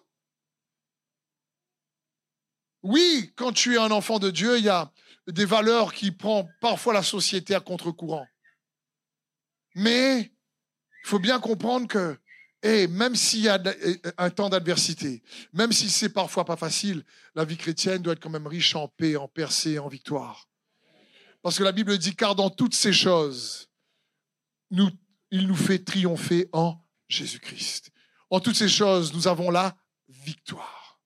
Oui, quand tu es un enfant de Dieu, il y a des valeurs qui prennent parfois la société à contre-courant. Mais il faut bien comprendre que, et même s'il y a un temps d'adversité, même si c'est parfois pas facile, la vie chrétienne doit être quand même riche en paix, en percée, en victoire. Parce que la Bible dit, car dans toutes ces choses, il nous fait triompher en Jésus-Christ. En toutes ces choses, nous avons la victoire.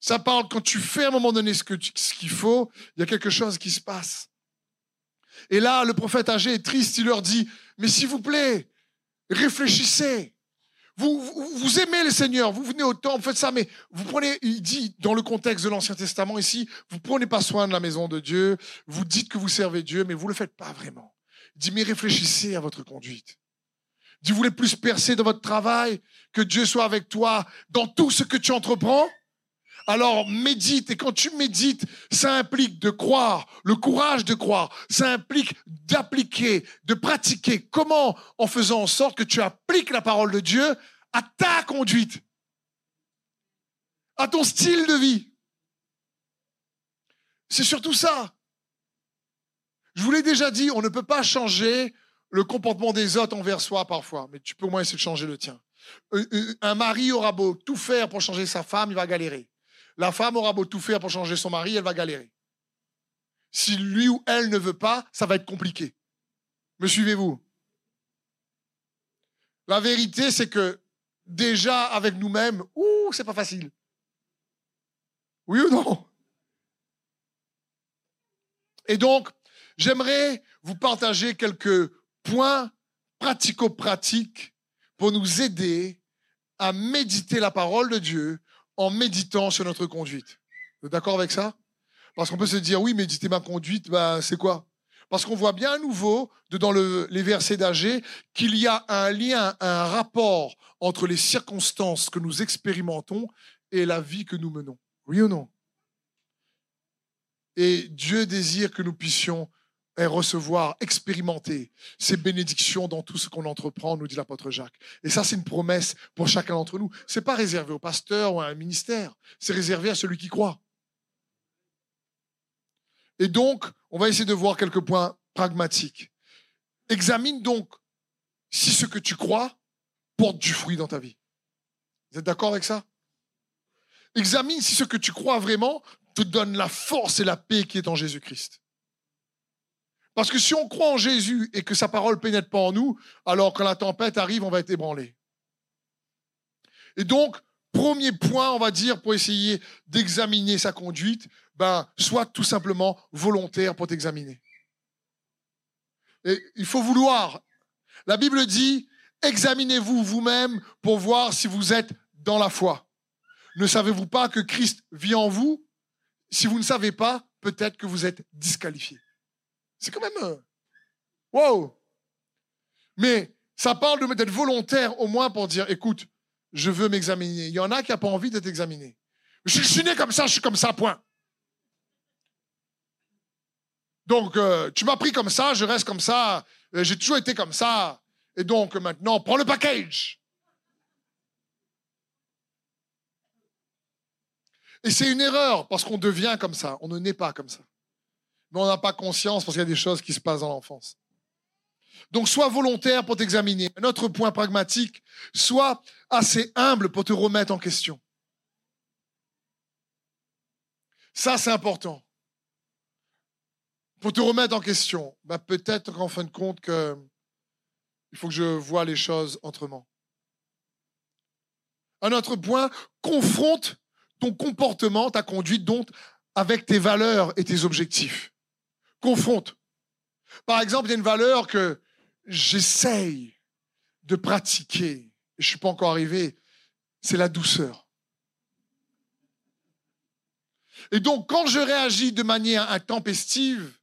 Ça parle quand tu fais à un moment donné ce qu'il faut, il y a quelque chose qui se passe. Et là, le prophète âgé est triste, il leur dit, mais s'il vous plaît, réfléchissez. Vous, aimez le Seigneur, vous venez au temple, faites ça, mais vous prenez, il dit dans le contexte de l'Ancien Testament ici, vous prenez pas soin de la maison de Dieu, vous dites que vous servez Dieu, mais vous le faites pas vraiment. Il dit, mais réfléchissez à votre conduite. Il dit, vous voulez plus percer dans votre travail, que Dieu soit avec toi dans tout ce que tu entreprends? Alors médite, et quand tu médites, ça implique de croire, le courage de croire, ça implique d'appliquer, de pratiquer. Comment? En faisant en sorte que tu appliques la parole de Dieu à ta conduite, à ton style de vie. C'est surtout ça. Je vous l'ai déjà dit, on ne peut pas changer le comportement des autres envers soi parfois, mais tu peux au moins essayer de changer le tien. Euh, euh, Un mari aura beau tout faire pour changer sa femme, il va galérer. La femme aura beau tout faire pour changer son mari, elle va galérer. Si lui ou elle ne veut pas, ça va être compliqué. Me suivez-vous? La vérité, c'est que déjà avec nous-mêmes, ouh, c'est pas facile. Oui ou non? Et donc, j'aimerais vous partager quelques points pratico-pratiques pour nous aider à méditer la parole de Dieu en méditant sur notre conduite. D'accord avec ça? Parce qu'on peut se dire, oui, méditer ma conduite, ben, c'est quoi? Parce qu'on voit bien à nouveau, dans les versets d'Agé, qu'il y a un lien, un rapport entre les circonstances que nous expérimentons et la vie que nous menons. Oui ou non? Et Dieu désire que nous puissions et recevoir, expérimenter ces bénédictions dans tout ce qu'on entreprend, nous dit l'apôtre Jacques. Et ça, c'est une promesse pour chacun d'entre nous. C'est pas réservé au pasteur ou à un ministère, c'est réservé à celui qui croit. Et donc, on va essayer de voir quelques points pragmatiques. Examine donc si ce que tu crois porte du fruit dans ta vie. Vous êtes d'accord avec ça? Examine si ce que tu crois vraiment te donne la force et la paix qui est en Jésus-Christ. Parce que si on croit en Jésus et que sa parole pénètre pas en nous, alors quand la tempête arrive, on va être ébranlé. Et donc, premier point, on va dire, pour essayer d'examiner sa conduite, ben, soit tout simplement volontaire pour t'examiner. Il faut vouloir. La Bible dit, examinez-vous vous-même pour voir si vous êtes dans la foi. Ne savez-vous pas que Christ vit en vous? Si vous ne savez pas, peut-être que vous êtes disqualifié. C'est quand même. Euh, wow! Mais ça parle d'être volontaire au moins pour dire écoute, je veux m'examiner. Il y en a qui n'ont pas envie d'être examiné. Je, suis né comme ça, je suis comme ça, point. Donc, euh, tu m'as pris comme ça, je reste comme ça, euh, j'ai toujours été comme ça. Et donc, maintenant, prends le package. Et c'est une erreur parce qu'on devient comme ça, on ne naît pas comme ça mais on n'a pas conscience parce qu'il y a des choses qui se passent dans l'enfance. Donc, sois volontaire pour t'examiner. Un autre point pragmatique, sois assez humble pour te remettre en question. Ça, c'est important. Pour te remettre en question, bah, peut-être qu'en fin de compte, il faut que je vois les choses autrement. Un autre point, confronte ton comportement, ta conduite, donc, avec tes valeurs et tes objectifs confronte. Par exemple, il y a une valeur que j'essaye de pratiquer, et je ne suis pas encore arrivé, c'est la douceur. Et donc, quand je réagis de manière intempestive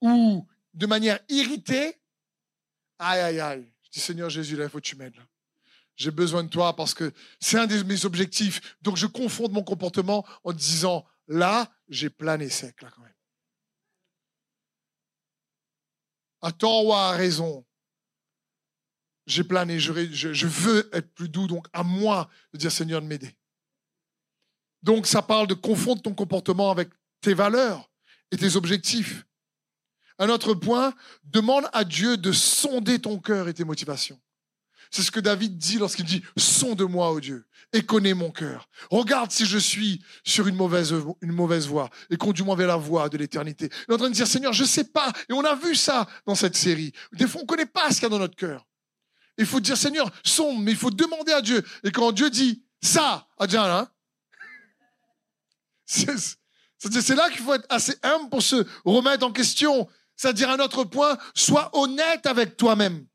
ou de manière irritée, aïe, aïe, aïe, je dis Seigneur Jésus, là, il faut que tu m'aides. J'ai besoin de toi parce que c'est un de mes objectifs. Donc, je confonde mon comportement en disant, là, j'ai plané sec, là, quand même. À tort ou à raison, j'ai plané, je, je, veux être plus doux, donc à moi de dire Seigneur de m'aider. Donc ça parle de confondre ton comportement avec tes valeurs et tes objectifs. Un autre point, demande à Dieu de sonder ton cœur et tes motivations. C'est ce que David dit lorsqu'il dit Sonde-moi, ô Dieu, et connais mon cœur. Regarde si je suis sur une mauvaise, une mauvaise voie et conduis-moi vers la voie de l'éternité. Il est en train de dire Seigneur, je ne sais pas. Et on a vu ça dans cette série. Des fois, on ne connaît pas ce qu'il y a dans notre cœur. Il faut dire Seigneur, sonde, mais il faut demander à Dieu. Et quand Dieu dit ça, à Dieu, hein, c'est là qu'il faut être assez humble pour se remettre en question. C'est-à-dire un autre point, sois honnête avec toi-même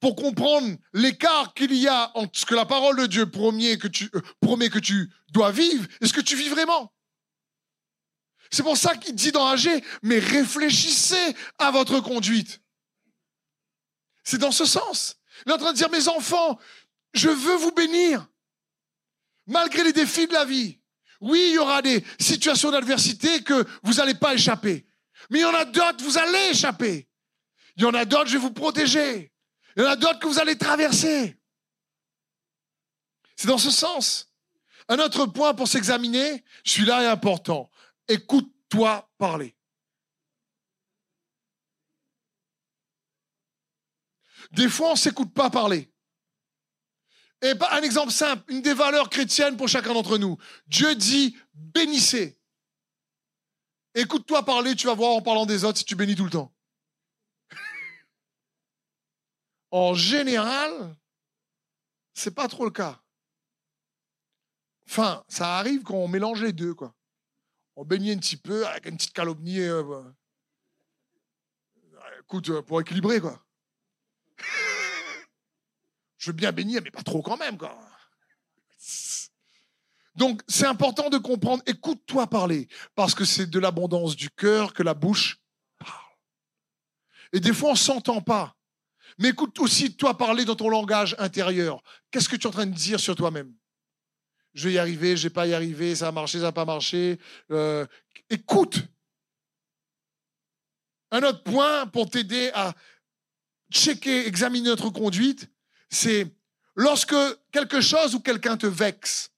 pour comprendre l'écart qu'il y a entre ce que la parole de Dieu promet que tu, euh, promet que tu dois vivre et ce que tu vis vraiment. C'est pour ça qu'il dit dans mais réfléchissez à votre conduite. C'est dans ce sens. Il est en train de dire, mes enfants, je veux vous bénir, malgré les défis de la vie. Oui, il y aura des situations d'adversité que vous n'allez pas échapper. Mais il y en a d'autres, vous allez échapper. Il y en a d'autres, je vais vous protéger. Il y en a d'autres que vous allez traverser. C'est dans ce sens. Un autre point pour s'examiner, celui-là est important. Écoute-toi parler. Des fois, on ne s'écoute pas parler. Et un exemple simple, une des valeurs chrétiennes pour chacun d'entre nous. Dieu dit bénissez. Écoute-toi parler, tu vas voir en parlant des autres si tu bénis tout le temps. En général, c'est pas trop le cas. Enfin, ça arrive quand on mélange les deux, quoi. On bénit un petit peu avec une petite calomnie. Euh, écoute, euh, pour équilibrer, quoi. Je veux bien bénir, mais pas trop quand même, quoi. Donc, c'est important de comprendre, écoute-toi parler, parce que c'est de l'abondance du cœur que la bouche parle. Et des fois, on s'entend pas. Mais écoute aussi toi parler dans ton langage intérieur. Qu'est-ce que tu es en train de dire sur toi-même? Je vais y arriver, je vais pas y arriver, ça a marché, ça n'a pas marché. Euh, écoute. Un autre point pour t'aider à checker, examiner notre conduite, c'est lorsque quelque chose ou quelqu'un te vexe,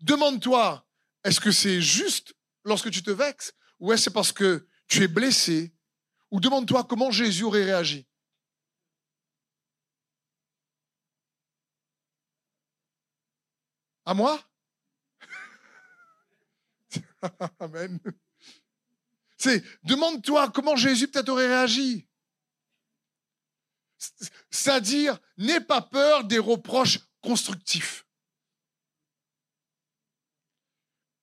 demande-toi, est-ce que c'est juste lorsque tu te vexes ou est-ce parce que tu es blessé? Ou demande-toi comment Jésus aurait réagi. À moi? C'est demande-toi comment Jésus peut-être aurait réagi. C'est-à-dire, n'aie pas peur des reproches constructifs.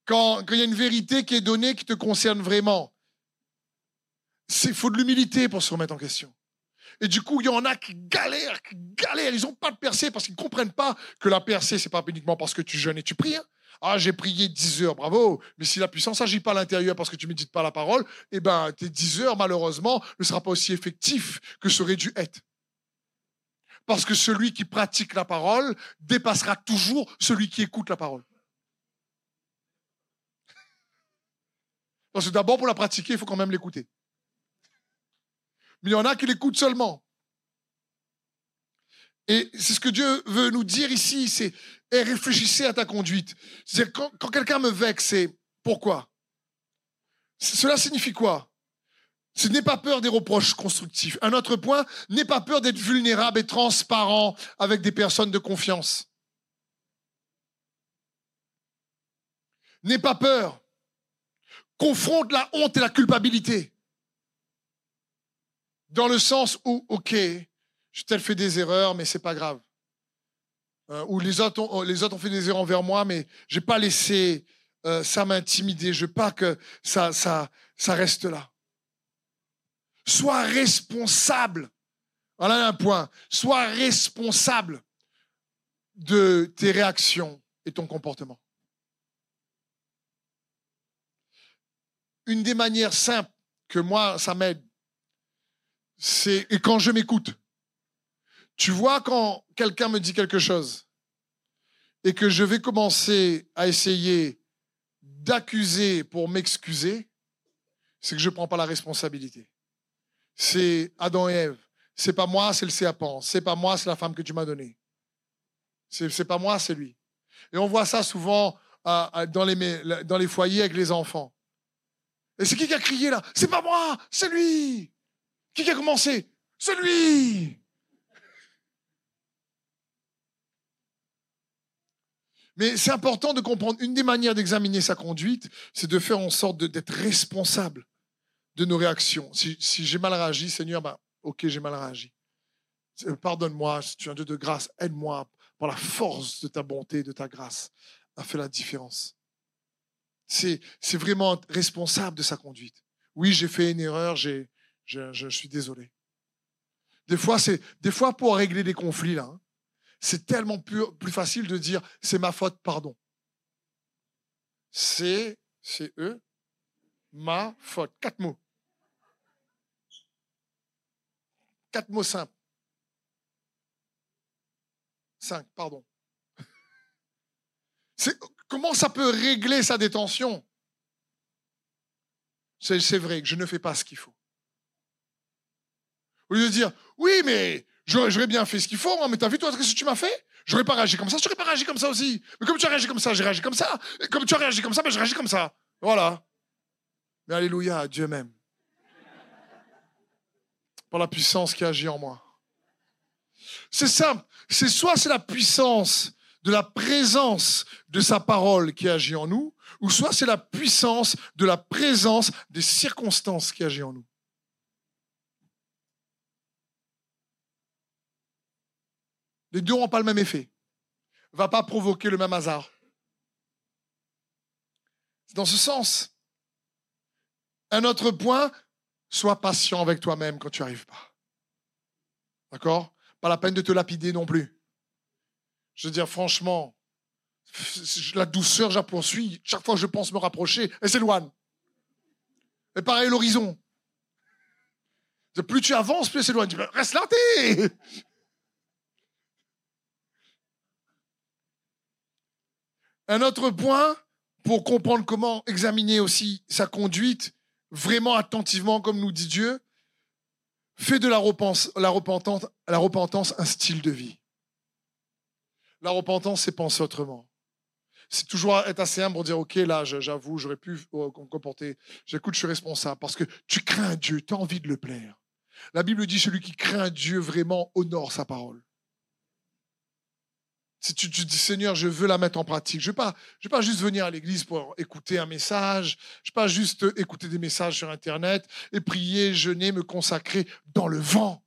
Quand, il y a une vérité qui est donnée qui te concerne vraiment, il faut de l'humilité pour se remettre en question. Et du coup, il y en a qui galèrent, qui galèrent. Ils n'ont pas de percée parce qu'ils ne comprennent pas que la percée, c'est pas uniquement parce que tu jeûnes et tu pries. Hein. Ah, j'ai prié 10 heures, bravo. Mais si la puissance n'agit pas à l'intérieur parce que tu médites pas la parole, eh ben, tes 10 heures, malheureusement, ne sera pas aussi effectif que ça aurait dû être. Parce que celui qui pratique la parole dépassera toujours celui qui écoute la parole. Parce que d'abord, pour la pratiquer, il faut quand même l'écouter. Mais il y en a qui l'écoutent seulement. Et c'est ce que Dieu veut nous dire ici, c'est réfléchissez à ta conduite. C'est quand, quand quelqu'un me vexe, c'est pourquoi? Cela signifie quoi? Ce n'est pas peur des reproches constructifs. Un autre point, n'aie pas peur d'être vulnérable et transparent avec des personnes de confiance. N'aie pas peur. Confronte la honte et la culpabilité. Dans le sens où, ok, j'ai peut-être fait des erreurs, mais c'est pas grave. Euh, ou les autres, ont, fait des erreurs envers moi, mais j'ai pas laissé euh, ça m'intimider. Je veux pas que ça, ça reste là. Sois responsable. Voilà un point. Sois responsable de tes réactions et ton comportement. Une des manières simples que moi, ça m'aide, c'est et quand je m'écoute. Tu vois, quand quelqu'un me dit quelque chose et que je vais commencer à essayer d'accuser pour m'excuser, c'est que je ne prends pas la responsabilité c'est Adam et Ève. C'est pas moi, c'est le serpent. C'est pas moi, c'est la femme que tu m'as donnée. C'est, pas moi, c'est lui. Et on voit ça souvent dans, les, dans les foyers avec les enfants. Et c'est qui qui a crié là? C'est pas moi, c'est lui. Qui a commencé? C'est lui. Mais c'est important de comprendre, une des manières d'examiner sa conduite, c'est de faire en sorte d'être responsable de nos réactions. Si, j'ai mal réagi, Seigneur, ben, ok, j'ai mal réagi. Pardonne-moi, si tu es un Dieu de grâce, aide-moi par la force de ta bonté, de ta grâce, à faire la différence. C'est, c'est vraiment responsable de sa conduite. Oui, j'ai fait une erreur, j'ai, je, suis désolé. Des fois, c'est, des fois, pour régler des conflits, hein, c'est tellement plus, plus facile de dire c'est ma faute, pardon. C'est, c'est eux, ma faute. Quatre mots. Quatre mots simples. Cinq, pardon. Comment ça peut régler sa détention? C'est vrai que je ne fais pas ce qu'il faut. Au lieu de dire, oui, mais j'aurais bien fait ce qu'il faut, mais t'as vu toi ce que tu m'as fait? J'aurais pas réagi comme ça, j'aurais pas réagi comme ça aussi. Mais comme tu as réagi comme ça, j'ai réagi comme ça. Et comme tu as réagi comme ça, ben, je réagis comme ça. Voilà. Mais alléluia, Dieu m'aime la puissance qui agit en moi. C'est simple. C'est soit c'est la puissance de la présence de sa parole qui agit en nous, ou soit c'est la puissance de la présence des circonstances qui agit en nous. Les deux n'ont pas le même effet. Ne va pas provoquer le même hasard. C'est dans ce sens. Un autre point, sois patient avec toi-même quand tu arrives pas. D'accord? Pas la peine de te lapider non plus. Je veux dire, franchement, la douceur, je poursuis. Chaque fois que je pense me rapprocher, elle s'éloigne. Et pareil, l'horizon. Plus tu avances, plus elle s'éloigne. Reste là, t'es Un autre point pour comprendre comment examiner aussi sa conduite vraiment attentivement, comme nous dit Dieu, fait de la repentance, un style de vie. La repentance, c'est penser autrement. C'est toujours être assez humble pour dire, OK, là, j'avoue, j'aurais pu euh, comporter. J'écoute, je suis responsable parce que tu crains Dieu, tu as envie de le plaire. La Bible dit, celui qui craint Dieu vraiment honore sa parole. Si tu, dis, Seigneur, je veux la mettre en pratique. Je ne vais, pas, je vais pas juste venir à l'église pour écouter un message. Je ne vais pas juste écouter des messages sur Internet et prier, jeûner, me consacrer dans le vent.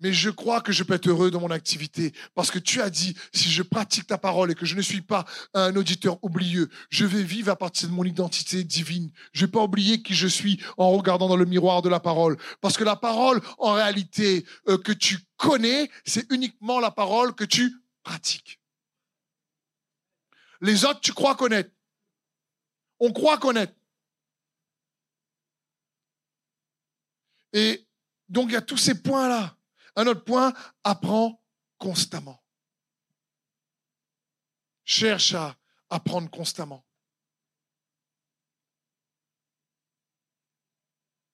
Mais je crois que je peux être heureux dans mon activité parce que tu as dit, si je pratique ta parole et que je ne suis pas un auditeur oublieux, je vais vivre à partir de mon identité divine. Je ne vais pas oublier qui je suis en regardant dans le miroir de la parole. Parce que la parole, en réalité, euh, que tu connais, c'est uniquement la parole que tu Les autres, tu crois connaître. On croit connaître. Et donc, il y a tous ces points-là. Un autre point, apprends constamment. Cherche à apprendre constamment.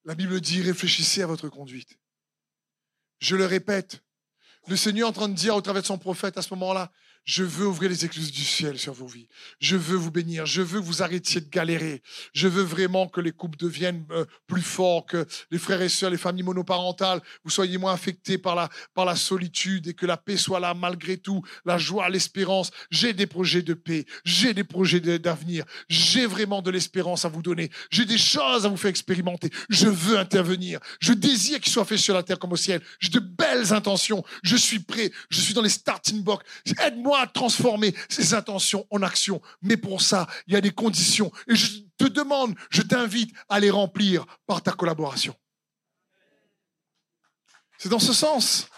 La Bible dit, réfléchissez à votre conduite. Je le répète, le Seigneur est en train de dire au travers de son prophète à ce moment-là, je veux ouvrir les écluses du ciel sur vos vies. Je veux vous bénir. Je veux que vous arrêtiez de galérer. Je veux vraiment que les couples deviennent euh, plus forts, que les frères et sœurs, les familles monoparentales, vous soyez moins affectés par la, par la solitude et que la paix soit là malgré tout, la joie, l'espérance. J'ai des projets de paix. J'ai des projets d'avenir. J'ai vraiment de l'espérance à vous donner. J'ai des choses à vous faire expérimenter. Je veux intervenir. Je désire qu'il soit fait sur la terre comme au ciel. J'ai de belles intentions. Je suis prêt. Je suis dans les starting blocks. Aide-moi à transformer ces intentions en action. Mais pour ça, il y a des conditions. Et je te demande, je t'invite à les remplir par ta collaboration. C'est dans ce sens.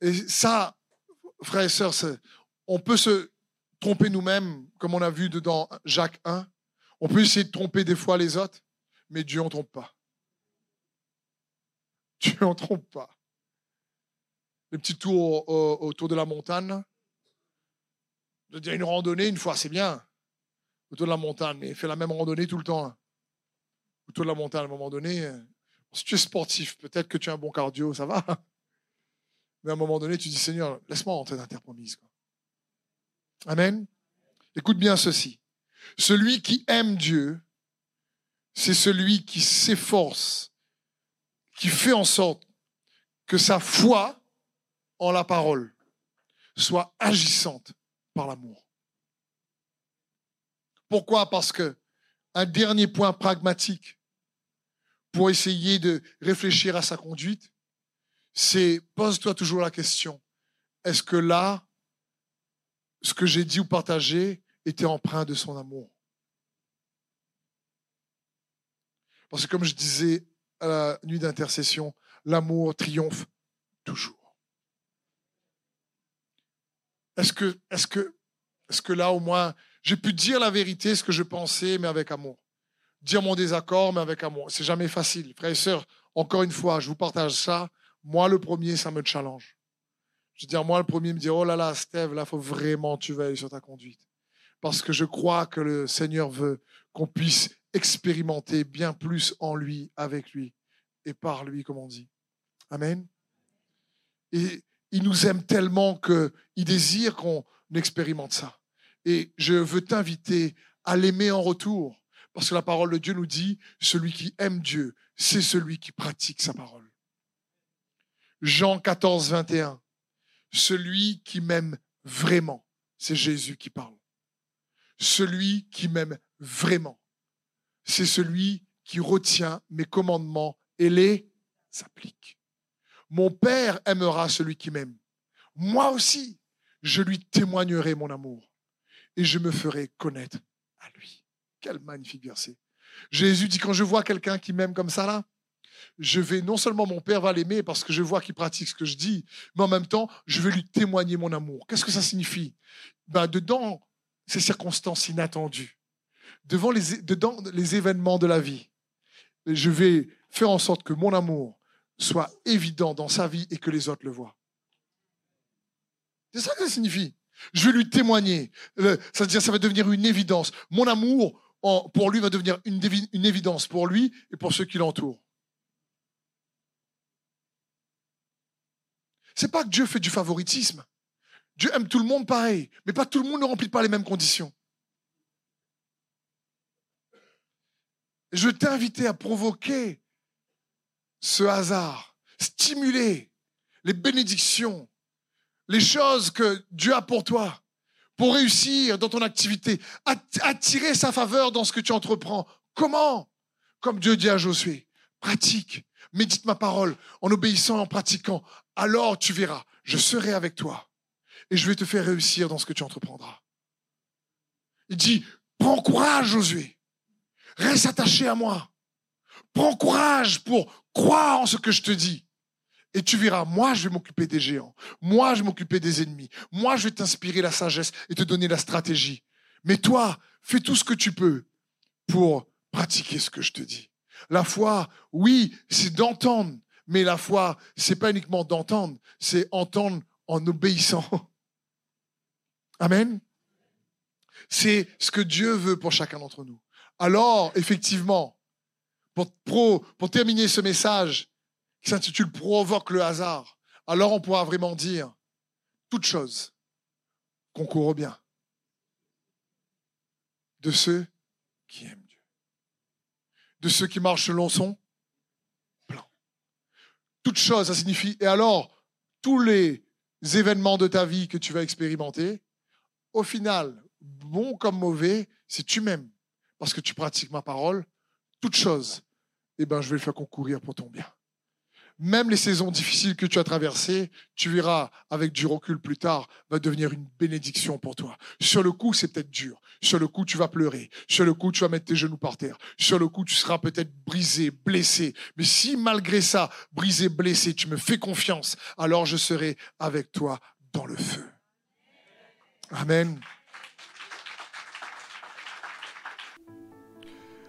Et ça, frères et sœurs, on peut se tromper nous-mêmes, comme on a vu dans Jacques 1. On peut essayer de tromper des fois les autres, mais Dieu ne trompe pas. Dieu ne trompe pas les petits tours autour de la montagne. Je dire, une randonnée, une fois, c'est bien, autour de la montagne, mais fais la même randonnée tout le temps. Autour de la montagne, à un moment donné, euh, si tu es sportif, peut-être que tu as un bon cardio, ça va. Mais à un moment donné, tu dis, Seigneur, laisse-moi rentrer dans ta promise. Amen. Écoute bien ceci. Celui qui aime Dieu, c'est celui qui s'efforce, qui fait en sorte que sa foi en la parole soit agissante par l'amour. Pourquoi? Parce que un dernier point pragmatique pour essayer de réfléchir à sa conduite, c'est pose-toi toujours la question est-ce que là, ce que j'ai dit ou partagé était empreint de son amour? Parce que comme je disais à la nuit d'intercession, l'amour triomphe toujours. Est-ce que, là, au moins, j'ai pu dire la vérité, ce que je pensais, mais avec amour Dire mon désaccord, mais avec amour. C'est jamais facile. Frères et sœurs, encore une fois, je vous partage ça. Moi, le premier, ça me challenge. Je veux dire, moi, le premier, me dire, oh là là, Steve, là, faut vraiment tu veilles sur ta conduite. Parce que je crois que le Seigneur veut qu'on puisse expérimenter bien plus en lui, avec lui et par lui, comme on dit. Amen. Et il nous aime tellement qu'il désire qu'on expérimente ça. Et je veux t'inviter à l'aimer en retour. Parce que la parole de Dieu nous dit, celui qui aime Dieu, c'est celui qui pratique sa parole. Jean 14, 21. Celui qui m'aime vraiment, c'est Jésus qui parle. Celui qui m'aime vraiment, c'est celui qui retient mes commandements et les applique. Mon Père aimera celui qui m'aime. Moi aussi, je lui témoignerai mon amour et je me ferai connaître à lui. Quel magnifique verset. Jésus dit, quand je vois quelqu'un qui m'aime comme ça, là, je vais, non seulement mon Père va l'aimer parce que je vois qu'il pratique ce que je dis, mais en même temps, je vais lui témoigner mon amour. Qu'est-ce que ça signifie? Ben, Dedans ces circonstances inattendues, devant les, événements de la vie, je vais faire en sorte que mon amour soit évident dans sa vie et que les autres le voient. C'est ça que ça signifie. Je vais lui témoigner. Ça veut dire ça va devenir une évidence. Mon amour pour lui va devenir une, une évidence pour lui et pour ceux qui l'entourent. C'est pas que Dieu fait du favoritisme. Dieu aime tout le monde pareil, mais pas tout le monde ne remplit pas les mêmes conditions. Je t'ai invité à provoquer ce hasard, stimuler les bénédictions, les choses que Dieu a pour toi, pour réussir dans ton activité, attirer sa faveur dans ce que tu entreprends. Comment? Comme Dieu dit à Josué, pratique, médite ma parole en obéissant, en pratiquant. Alors tu verras, je serai avec toi et je vais te faire réussir dans ce que tu entreprendras. Il dit, prends courage, Josué. Reste attaché à moi. Prends courage pour croire en ce que je te dis. Et tu verras, moi, je vais m'occuper des géants. Moi, je vais m'occuper des ennemis. Moi, je vais t'inspirer la sagesse et te donner la stratégie. Mais toi, fais tout ce que tu peux pour pratiquer ce que je te dis. La foi, oui, c'est d'entendre. Mais la foi, c'est pas uniquement d'entendre, c'est entendre en obéissant. Amen. C'est ce que Dieu veut pour chacun d'entre nous. Alors, effectivement, pour, terminer ce message qui s'intitule Provoque le hasard, alors on pourra vraiment dire toute chose concourt au bien de ceux qui aiment Dieu, de ceux qui marchent selon son plan. Toute chose, ça signifie, et alors, tous les événements de ta vie que tu vas expérimenter, au final, bon comme mauvais, si tu m'aimes, parce que tu pratiques ma parole, toute chose, eh ben, je vais le faire concourir pour ton bien. Même les saisons difficiles que tu as traversées, tu verras avec du recul plus tard, va devenir une bénédiction pour toi. Sur le coup, c'est peut-être dur. Sur le coup, tu vas pleurer. Sur le coup, tu vas mettre tes genoux par terre. Sur le coup, tu seras peut-être brisé, blessé. Mais si malgré ça, brisé, blessé, tu me fais confiance, alors je serai avec toi dans le feu. Amen.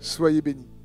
Soyez bénis.